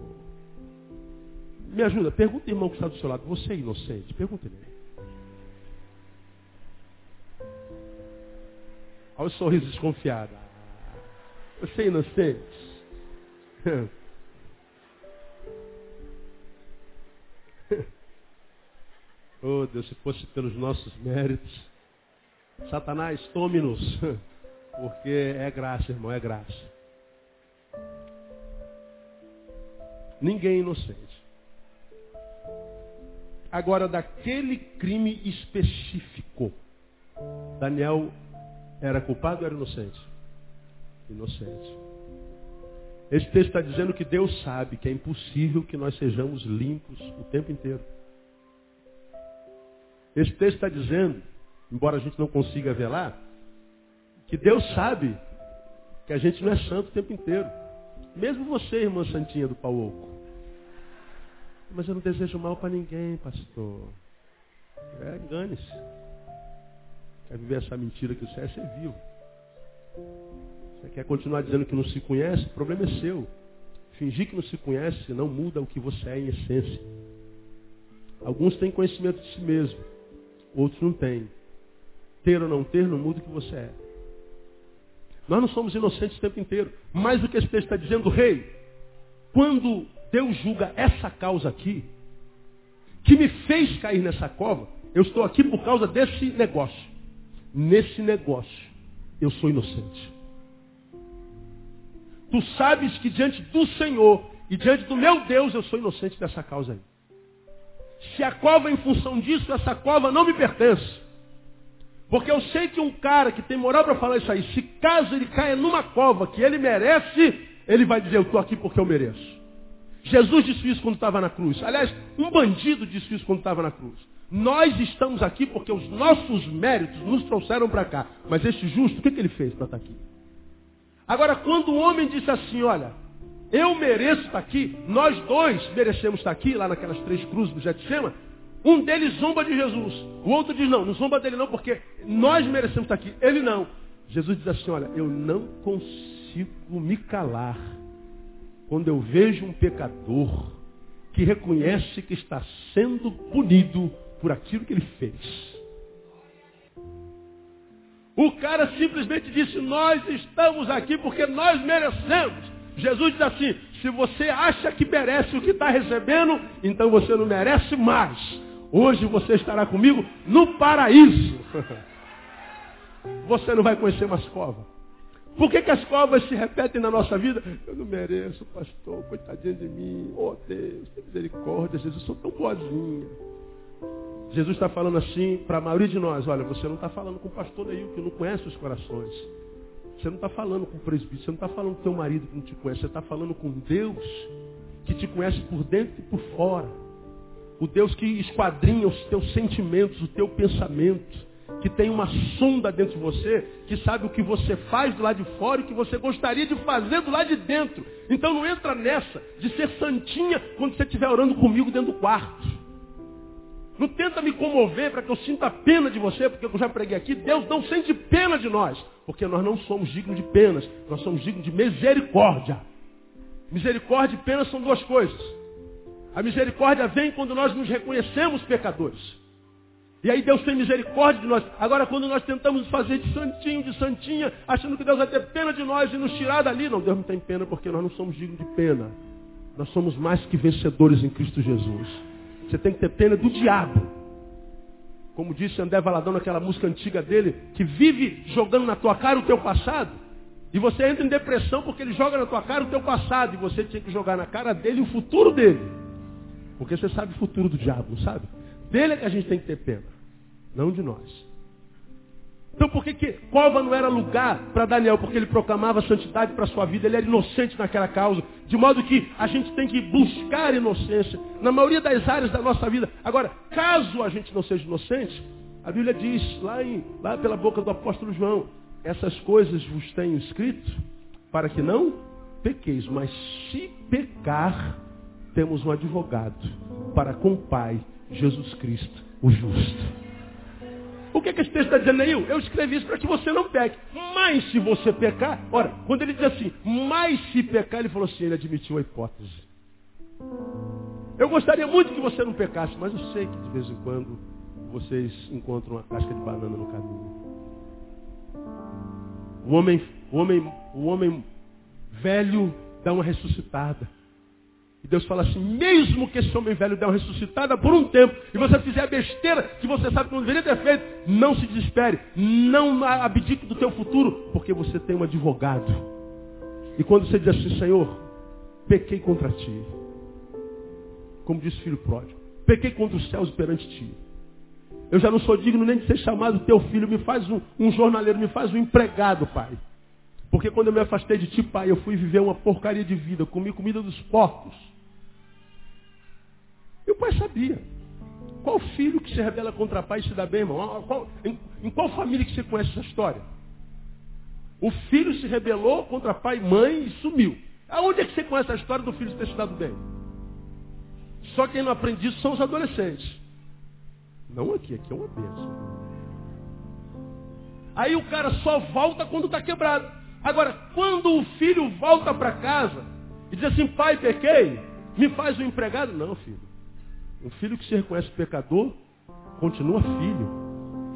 Me ajuda, pergunta irmão que está do seu lado. Você é inocente? Pergunta ele. Olha o sorriso desconfiado. Você é inocente? [LAUGHS] oh Deus, se fosse pelos nossos méritos. Satanás, tome-nos. [LAUGHS] Porque é graça, irmão, é graça. Ninguém é inocente. Agora, daquele crime específico, Daniel era culpado ou era inocente? Inocente. Esse texto está dizendo que Deus sabe que é impossível que nós sejamos limpos o tempo inteiro. Esse texto está dizendo, embora a gente não consiga lá, que Deus sabe que a gente não é santo o tempo inteiro. Mesmo você, irmã Santinha do Pau Oco. Mas eu não desejo mal para ninguém, pastor. É, engane-se. Quer viver essa mentira que você é ser vivo. Você quer continuar dizendo que não se conhece? O problema é seu. Fingir que não se conhece não muda o que você é em essência. Alguns têm conhecimento de si mesmo, outros não têm. Ter ou não ter não muda o que você é. Nós não somos inocentes o tempo inteiro. Mais do que esse texto está dizendo, rei, quando Deus julga essa causa aqui, que me fez cair nessa cova, eu estou aqui por causa desse negócio nesse negócio, eu sou inocente. Tu sabes que diante do Senhor e diante do meu Deus eu sou inocente dessa causa aí. Se a cova em função disso, essa cova não me pertence. Porque eu sei que um cara que tem moral para falar isso aí, se caso ele caia numa cova que ele merece, ele vai dizer, eu estou aqui porque eu mereço. Jesus disse isso quando estava na cruz. Aliás, um bandido disse isso quando estava na cruz. Nós estamos aqui porque os nossos méritos nos trouxeram para cá. Mas este justo, o que, que ele fez para estar tá aqui? Agora, quando o homem disse assim, olha, eu mereço estar aqui, nós dois merecemos estar aqui, lá naquelas três cruzes do Getsema, um deles zomba de Jesus. O outro diz, não, não zomba dele não, porque nós merecemos estar aqui. Ele não. Jesus diz assim, olha, eu não consigo me calar quando eu vejo um pecador que reconhece que está sendo punido por aquilo que ele fez. O cara simplesmente disse, nós estamos aqui porque nós merecemos. Jesus diz assim, se você acha que merece o que está recebendo, então você não merece mais. Hoje você estará comigo no paraíso. Você não vai conhecer mais cova. Por que, que as covas se repetem na nossa vida? Eu não mereço, pastor, coitadinho de mim. Oh Deus, misericórdia, Jesus, sou tão boazinha. Jesus está falando assim para a maioria de nós, olha, você não está falando com o pastor Neil, que não conhece os corações. Você não está falando com o presbítero, você não está falando com o teu marido que não te conhece, você está falando com Deus que te conhece por dentro e por fora. O Deus que esquadrinha os teus sentimentos, o teu pensamento. Que tem uma sonda dentro de você, que sabe o que você faz do lado de fora e o que você gostaria de fazer do lado de dentro. Então não entra nessa de ser santinha quando você estiver orando comigo dentro do quarto. Não tenta me comover para que eu sinta pena de você, porque eu já preguei aqui, Deus não sente pena de nós, porque nós não somos dignos de penas, nós somos dignos de misericórdia. Misericórdia e pena são duas coisas. A misericórdia vem quando nós nos reconhecemos pecadores. E aí Deus tem misericórdia de nós. Agora, quando nós tentamos fazer de santinho, de santinha, achando que Deus vai ter pena de nós e nos tirar dali, não, Deus não tem pena porque nós não somos dignos de pena. Nós somos mais que vencedores em Cristo Jesus. Você tem que ter pena do diabo. Como disse André Valadão naquela música antiga dele, que vive jogando na tua cara o teu passado. E você entra em depressão porque ele joga na tua cara o teu passado. E você tinha que jogar na cara dele o futuro dele. Porque você sabe o futuro do diabo, não sabe? Dele é que a gente tem que ter pena. Não de nós. Então por que, que cova não era lugar para Daniel? Porque ele proclamava santidade para a sua vida, ele era inocente naquela causa. De modo que a gente tem que buscar inocência na maioria das áreas da nossa vida. Agora, caso a gente não seja inocente, a Bíblia diz lá, em, lá pela boca do apóstolo João, essas coisas vos tenho escrito para que não pequeis, mas se pecar, temos um advogado para com o Pai, Jesus Cristo, o justo. O que, é que esse texto está dizendo aí? Eu escrevi isso para que você não peque. Mas se você pecar, ora, quando ele diz assim, mas se pecar, ele falou assim, ele admitiu a hipótese. Eu gostaria muito que você não pecasse, mas eu sei que de vez em quando vocês encontram uma casca de banana no caminho. O homem, o homem, o homem velho dá uma ressuscitada. Deus fala assim, mesmo que esse homem velho der uma ressuscitada por um tempo, e você fizer a besteira que você sabe que não deveria ter feito, não se desespere, não abdique do teu futuro, porque você tem um advogado. E quando você diz assim, Senhor, pequei contra ti, como disse o filho pródigo, pequei contra os céus perante ti. Eu já não sou digno nem de ser chamado teu filho, me faz um, um jornaleiro, me faz um empregado, pai. Porque quando eu me afastei de ti, pai, eu fui viver uma porcaria de vida, comi comida dos porcos. Pai sabia. Qual filho que se rebela contra pai se dá bem, irmão? Qual, em, em, qual família que você conhece essa história? O filho se rebelou contra pai e mãe e sumiu. Aonde é que você conhece a história do filho ter se dado bem? Só quem não aprende isso são os adolescentes. Não aqui, aqui é uma bênção. Aí o cara só volta quando está quebrado. Agora, quando o filho volta para casa e diz assim, pai, pequei, me faz um empregado. Não, filho. Um filho que se reconhece pecador, continua filho.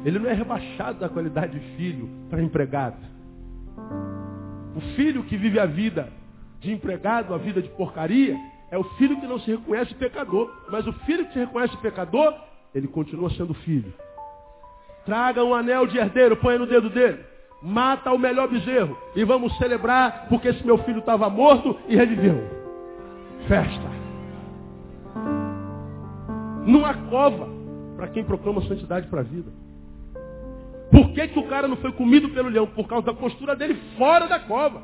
Ele não é rebaixado da qualidade de filho para empregado. O filho que vive a vida de empregado, a vida de porcaria, é o filho que não se reconhece pecador. Mas o filho que se reconhece pecador, ele continua sendo filho. Traga um anel de herdeiro, põe no dedo dele mata o melhor bezerro e vamos celebrar porque esse meu filho estava morto e reviveu. Festa. Numa cova para quem proclama santidade para a vida. Por que, que o cara não foi comido pelo leão? Por causa da postura dele fora da cova.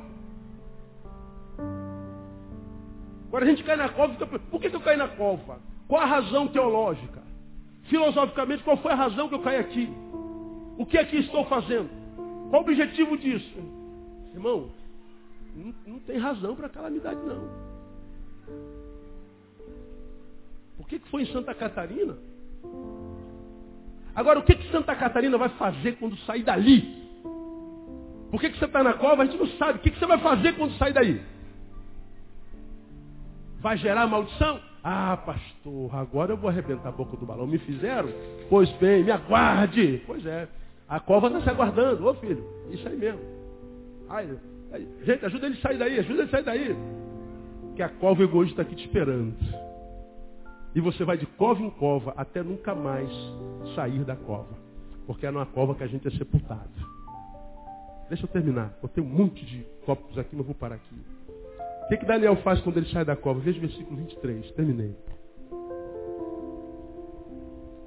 Agora a gente cai na cova, por que, que eu caí na cova? Qual a razão teológica? Filosoficamente, qual foi a razão que eu caí aqui? O que aqui estou fazendo? Qual o objetivo disso? Irmão, não, não tem razão para calamidade não. Que, que foi em Santa Catarina? Agora, o que, que Santa Catarina vai fazer quando sair dali? Por que, que você está na cova? A gente não sabe. O que, que você vai fazer quando sair daí? Vai gerar maldição? Ah, pastor, agora eu vou arrebentar a boca do balão. Me fizeram? Pois bem, me aguarde. Pois é. A cova está se aguardando. Ô filho, isso aí mesmo. Ai, ai, gente, ajuda ele a sair daí, ajuda ele a sair daí. Que a cova egoísta está aqui te esperando. E você vai de cova em cova até nunca mais sair da cova. Porque é numa cova que a gente é sepultado. Deixa eu terminar. Eu tenho um monte de copos aqui, mas vou parar aqui. O que, que Daniel faz quando ele sai da cova? Veja o versículo 23. Terminei.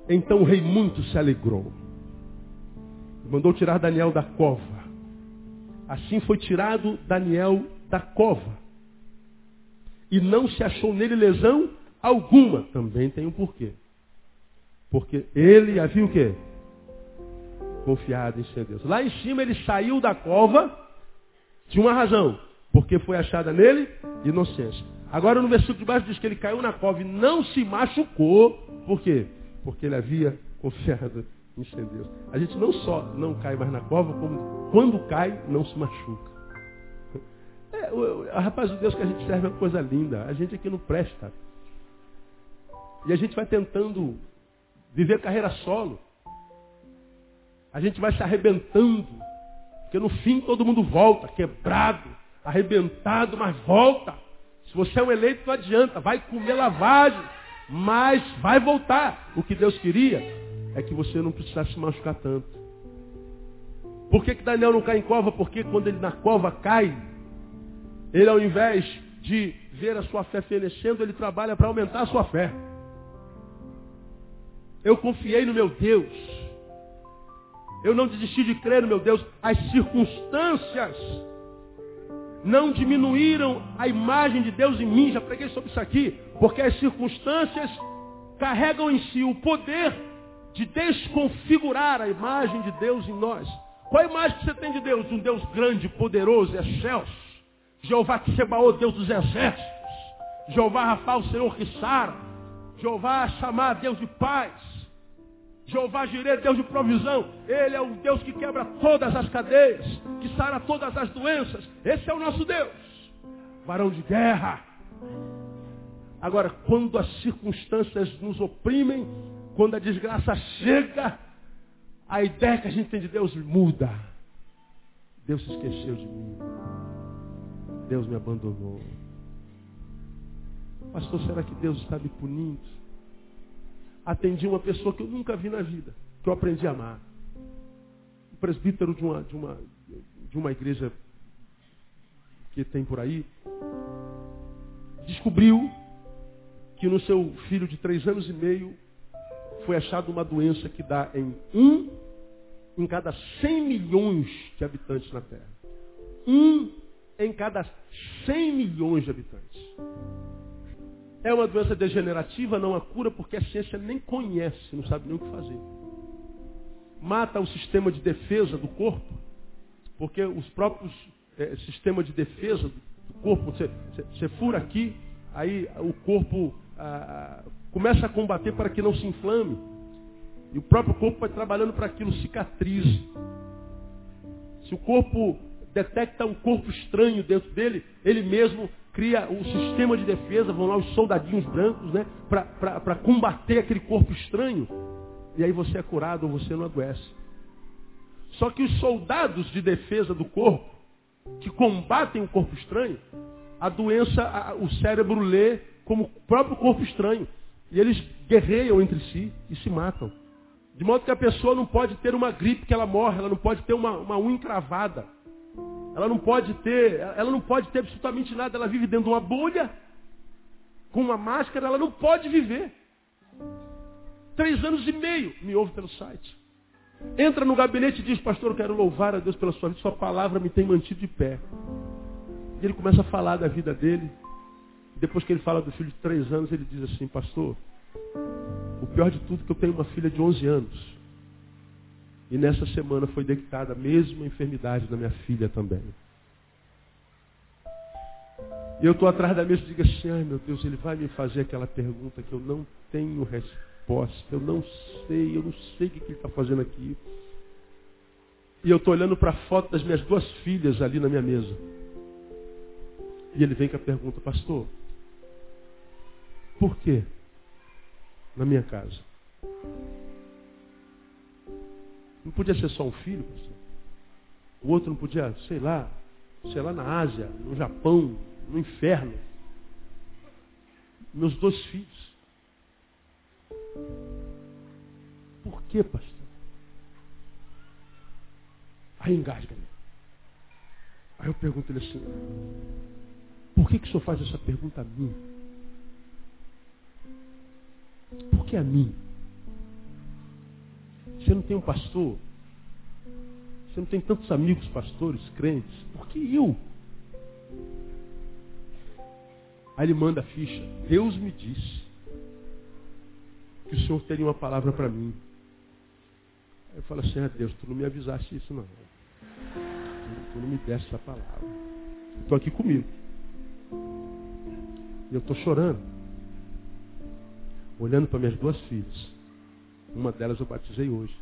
Então o rei muito se alegrou mandou tirar Daniel da cova. Assim foi tirado Daniel da cova. E não se achou nele lesão alguma. Também tem um porquê. Porque ele havia o quê? Confiado em ser Deus. Lá em cima ele saiu da cova, tinha uma razão. Porque foi achada nele inocência. Agora no versículo de baixo diz que ele caiu na cova e não se machucou. Por quê? Porque ele havia confiado em ser Deus. A gente não só não cai mais na cova, como quando cai, não se machuca. É, o, a rapaz, o Deus que a gente serve é uma coisa linda. A gente aqui não presta. E a gente vai tentando viver carreira solo. A gente vai se arrebentando. Porque no fim todo mundo volta, quebrado, arrebentado, mas volta. Se você é um eleito, não adianta. Vai comer lavagem, mas vai voltar. O que Deus queria é que você não precisasse se machucar tanto. Por que, que Daniel não cai em cova? Porque quando ele na cova cai, ele ao invés de ver a sua fé fenecendo, ele trabalha para aumentar a sua fé. Eu confiei no meu Deus. Eu não desisti de crer no meu Deus. As circunstâncias não diminuíram a imagem de Deus em mim. Já preguei sobre isso aqui. Porque as circunstâncias carregam em si o poder de desconfigurar a imagem de Deus em nós. Qual a imagem que você tem de Deus? Um Deus grande, poderoso, excelso. Jeová Tsebaô, Deus dos exércitos. Jeová Rafa, o Senhor que sara. Jeová Chamar, Deus de paz. Jeová Jireh, Deus de provisão. Ele é o Deus que quebra todas as cadeias, que sara todas as doenças. Esse é o nosso Deus. Varão de guerra. Agora, quando as circunstâncias nos oprimem, quando a desgraça chega, a ideia que a gente tem de Deus muda. Deus se esqueceu de mim. Deus me abandonou. Pastor, será que Deus está me punindo? Atendi uma pessoa que eu nunca vi na vida, que eu aprendi a amar. Um presbítero de uma, de uma, de uma igreja que tem por aí, descobriu que no seu filho de três anos e meio foi achada uma doença que dá em um em cada 100 milhões de habitantes na Terra. Um em cada 100 milhões de habitantes. É uma doença degenerativa, não há cura, porque a ciência nem conhece, não sabe nem o que fazer. Mata o sistema de defesa do corpo, porque os próprios é, sistemas de defesa do corpo, você, você, fura aqui, aí o corpo ah, começa a combater para que não se inflame. E o próprio corpo vai trabalhando para aquilo cicatrize. Se o corpo detecta um corpo estranho dentro dele, ele mesmo cria o sistema de defesa, vão lá os soldadinhos brancos, né, para combater aquele corpo estranho. E aí você é curado ou você não adoece. Só que os soldados de defesa do corpo, que combatem o corpo estranho, a doença, o cérebro lê como o próprio corpo estranho. E eles guerreiam entre si e se matam. De modo que a pessoa não pode ter uma gripe que ela morre, ela não pode ter uma, uma unha encravada. Ela não pode ter, ela não pode ter absolutamente nada. Ela vive dentro de uma bolha, com uma máscara, ela não pode viver. Três anos e meio, me ouve pelo site. Entra no gabinete e diz, pastor, eu quero louvar a Deus pela sua vida, sua palavra me tem mantido de pé. E ele começa a falar da vida dele. Depois que ele fala do filho de três anos, ele diz assim, pastor, o pior de tudo é que eu tenho uma filha de 11 anos. E nessa semana foi detectada a mesma enfermidade da minha filha também. E eu estou atrás da mesa e digo assim, ai meu Deus, ele vai me fazer aquela pergunta que eu não tenho resposta, eu não sei, eu não sei o que ele está fazendo aqui. E eu estou olhando para a foto das minhas duas filhas ali na minha mesa. E ele vem com a pergunta, pastor, por que na minha casa? Não podia ser só um filho, pastor. O outro não podia, sei lá, sei lá na Ásia, no Japão, no inferno. Meus dois filhos. Por que, pastor? Aí engasga ele. Aí eu pergunto ele assim, por que, que o senhor faz essa pergunta a mim? Por que a mim? Você não tem um pastor? Você não tem tantos amigos pastores, crentes? Por que eu? Aí ele manda a ficha. Deus me disse que o Senhor teria uma palavra para mim. Aí eu falo assim, ah Deus, tu não me avisaste isso não. Tu não me deste essa palavra. Estou aqui comigo. E eu estou chorando. Olhando para minhas duas filhas. Uma delas eu batizei hoje.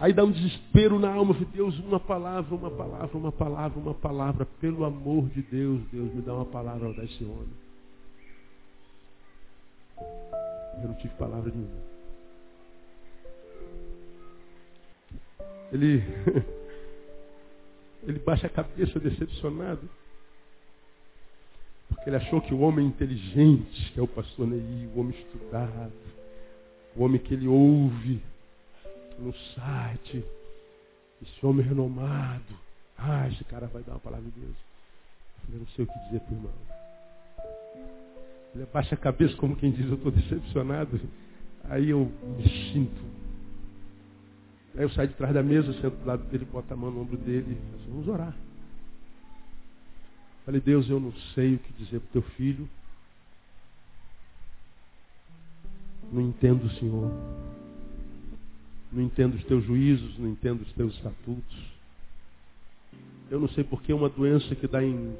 Aí dá um desespero na alma. Deus, uma palavra, uma palavra, uma palavra, uma palavra. Pelo amor de Deus, Deus, me dá uma palavra desse homem. Eu não tive palavra nenhuma. Ele, [LAUGHS] ele baixa a cabeça decepcionado. Ele achou que o homem inteligente, que é o pastor Ney, o homem estudado, o homem que ele ouve no site, esse homem renomado, ah, esse cara vai dar uma palavra de Deus. Eu não sei o que dizer para o irmão. Ele abaixa a cabeça como quem diz, eu estou decepcionado. Aí eu me sinto. Aí eu saio de trás da mesa, sento do lado dele, boto a mão no ombro dele vamos orar. Falei, Deus, eu não sei o que dizer para o teu filho. Não entendo o Senhor. Não entendo os teus juízos, não entendo os teus estatutos. Eu não sei porque uma doença que dá em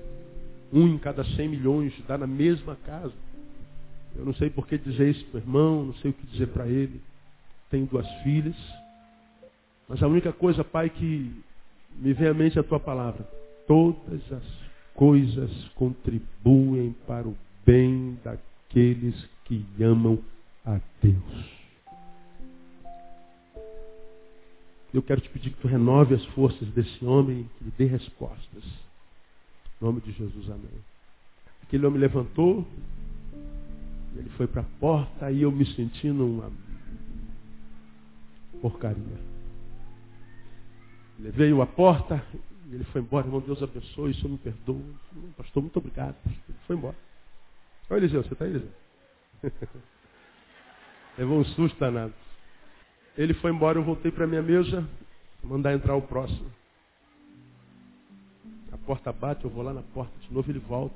um em cada cem milhões dá na mesma casa. Eu não sei por que dizer isso para o irmão, não sei o que dizer para ele. Tenho duas filhas. Mas a única coisa, Pai, que me vem à mente é a tua palavra. Todas as coisas contribuem para o bem daqueles que amam a Deus. Eu quero te pedir que tu renove as forças desse homem, que lhe dê respostas. Em nome de Jesus, amém. Aquele homem levantou, ele foi para a porta, e eu me sentindo uma porcaria. Levei-o à porta, ele foi embora. Irmão, Deus abençoe, isso me perdoa. Pastor, muito obrigado. Ele foi embora. Olha, Eliseu, você está aí, Eliseu? [LAUGHS] Levou um susto danado. Ele foi embora, eu voltei para minha mesa, mandar entrar o próximo. A porta bate, eu vou lá na porta de novo, ele volta.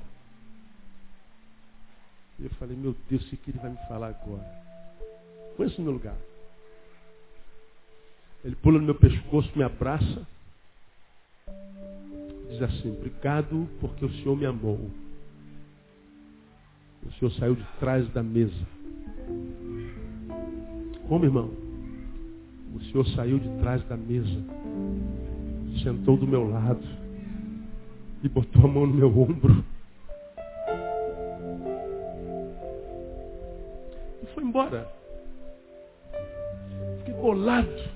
E eu falei, meu Deus, o que ele vai me falar agora? Põe-se no meu lugar. Ele pula no meu pescoço, me abraça. Diz assim, obrigado porque o Senhor me amou. O Senhor saiu de trás da mesa. Como, irmão? O Senhor saiu de trás da mesa, sentou do meu lado e botou a mão no meu ombro. E foi embora. Fiquei bolado.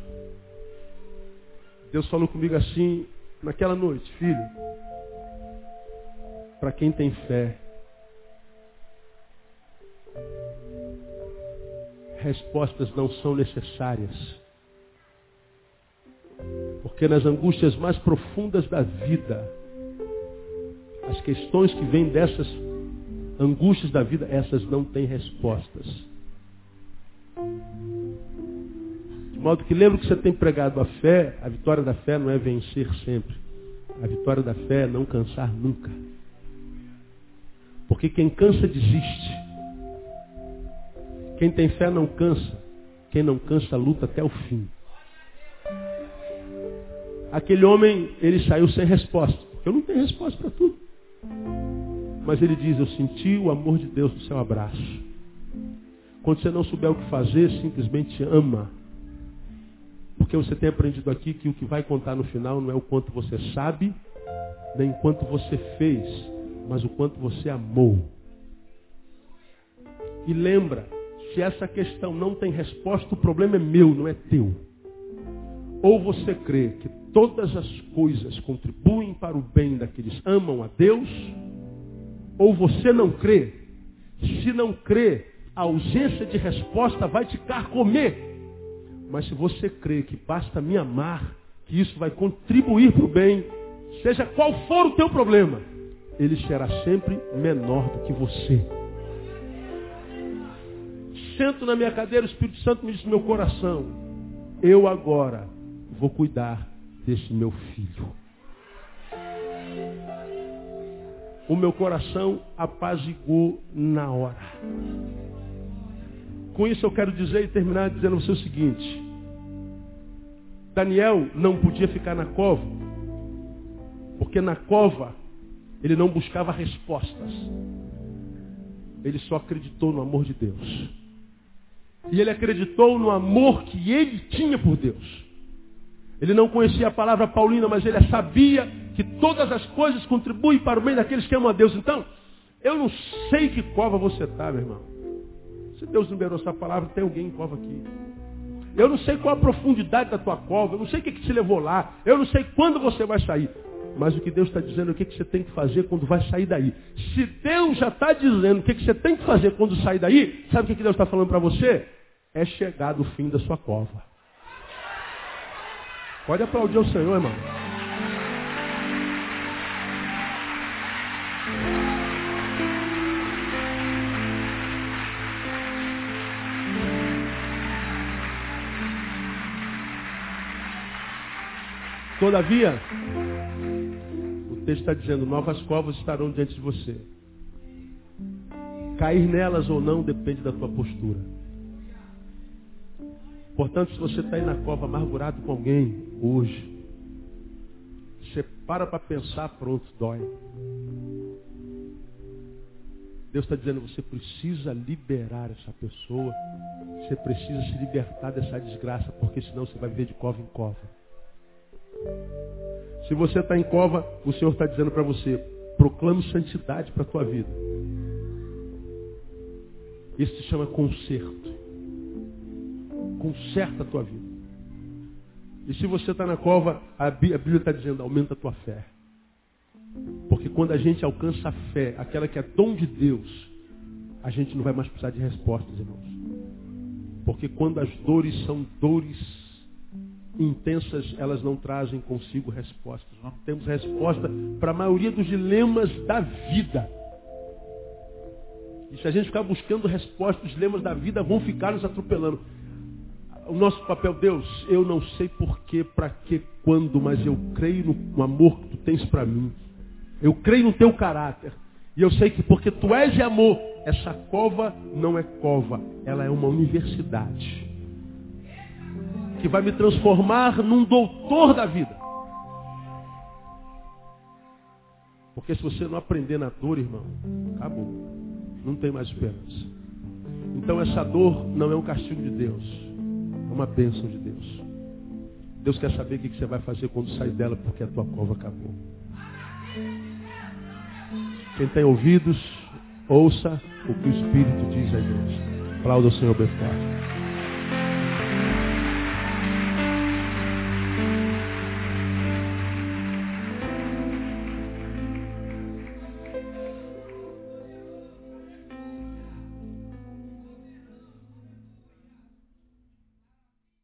Deus falou comigo assim, naquela noite, filho. Para quem tem fé, respostas não são necessárias. Porque nas angústias mais profundas da vida, as questões que vêm dessas angústias da vida, essas não têm respostas. Modo que lembra que você tem pregado a fé, a vitória da fé não é vencer sempre. A vitória da fé é não cansar nunca. Porque quem cansa desiste. Quem tem fé não cansa. Quem não cansa luta até o fim. Aquele homem, ele saiu sem resposta. Eu não tenho resposta para tudo. Mas ele diz, eu senti o amor de Deus no seu abraço. Quando você não souber o que fazer, simplesmente ama. Porque você tem aprendido aqui que o que vai contar no final não é o quanto você sabe, nem o quanto você fez, mas o quanto você amou. E lembra, se essa questão não tem resposta, o problema é meu, não é teu. Ou você crê que todas as coisas contribuem para o bem daqueles que amam a Deus, ou você não crê. Se não crê, a ausência de resposta vai te carcomer. Mas se você crê que basta me amar, que isso vai contribuir para o bem, seja qual for o teu problema, ele será sempre menor do que você. Sento na minha cadeira, o Espírito Santo me disse no meu coração, eu agora vou cuidar desse meu filho. o meu coração apazigou na hora. Com isso eu quero dizer e terminar dizendo você o seguinte. Daniel não podia ficar na cova, porque na cova ele não buscava respostas. Ele só acreditou no amor de Deus. E ele acreditou no amor que ele tinha por Deus. Ele não conhecia a palavra paulina, mas ele sabia que todas as coisas contribuem para o bem daqueles que amam a Deus. Então, eu não sei que cova você está, meu irmão. Se Deus liberou essa palavra, tem alguém em cova aqui. Eu não sei qual a profundidade da tua cova, eu não sei o que, que te levou lá, eu não sei quando você vai sair. Mas o que Deus está dizendo é o que, que você tem que fazer quando vai sair daí. Se Deus já está dizendo o que, que você tem que fazer quando sair daí, sabe o que, que Deus está falando para você? É chegar do fim da sua cova. Pode aplaudir o Senhor, irmão. Todavia, o texto está dizendo, novas covas estarão diante de você. Cair nelas ou não depende da tua postura. Portanto, se você está aí na cova amargurado com alguém hoje, você para para pensar, pronto, dói. Deus está dizendo, você precisa liberar essa pessoa, você precisa se libertar dessa desgraça, porque senão você vai viver de cova em cova. Se você está em cova, o Senhor está dizendo para você, proclame santidade para a tua vida. Isso se chama conserto. Conserta a tua vida. E se você está na cova, a Bíblia está dizendo, aumenta a tua fé. Porque quando a gente alcança a fé, aquela que é dom de Deus, a gente não vai mais precisar de respostas, irmãos. Porque quando as dores são dores intensas, elas não trazem consigo respostas. Nós não temos resposta para a maioria dos dilemas da vida. E se a gente ficar buscando respostas, os dilemas da vida vão ficar nos atropelando. O nosso papel, Deus, eu não sei porquê, para que, quando, mas eu creio no amor que tu tens para mim. Eu creio no teu caráter. E eu sei que porque tu és de amor, essa cova não é cova, ela é uma universidade que vai me transformar num doutor da vida. Porque se você não aprender na dor, irmão, acabou. Não tem mais esperança. Então essa dor não é um castigo de Deus. É uma bênção de Deus. Deus quer saber o que você vai fazer quando sair dela, porque a tua cova acabou. Quem tem ouvidos, ouça o que o Espírito diz à igreja. Aplauda o Senhor bem forte.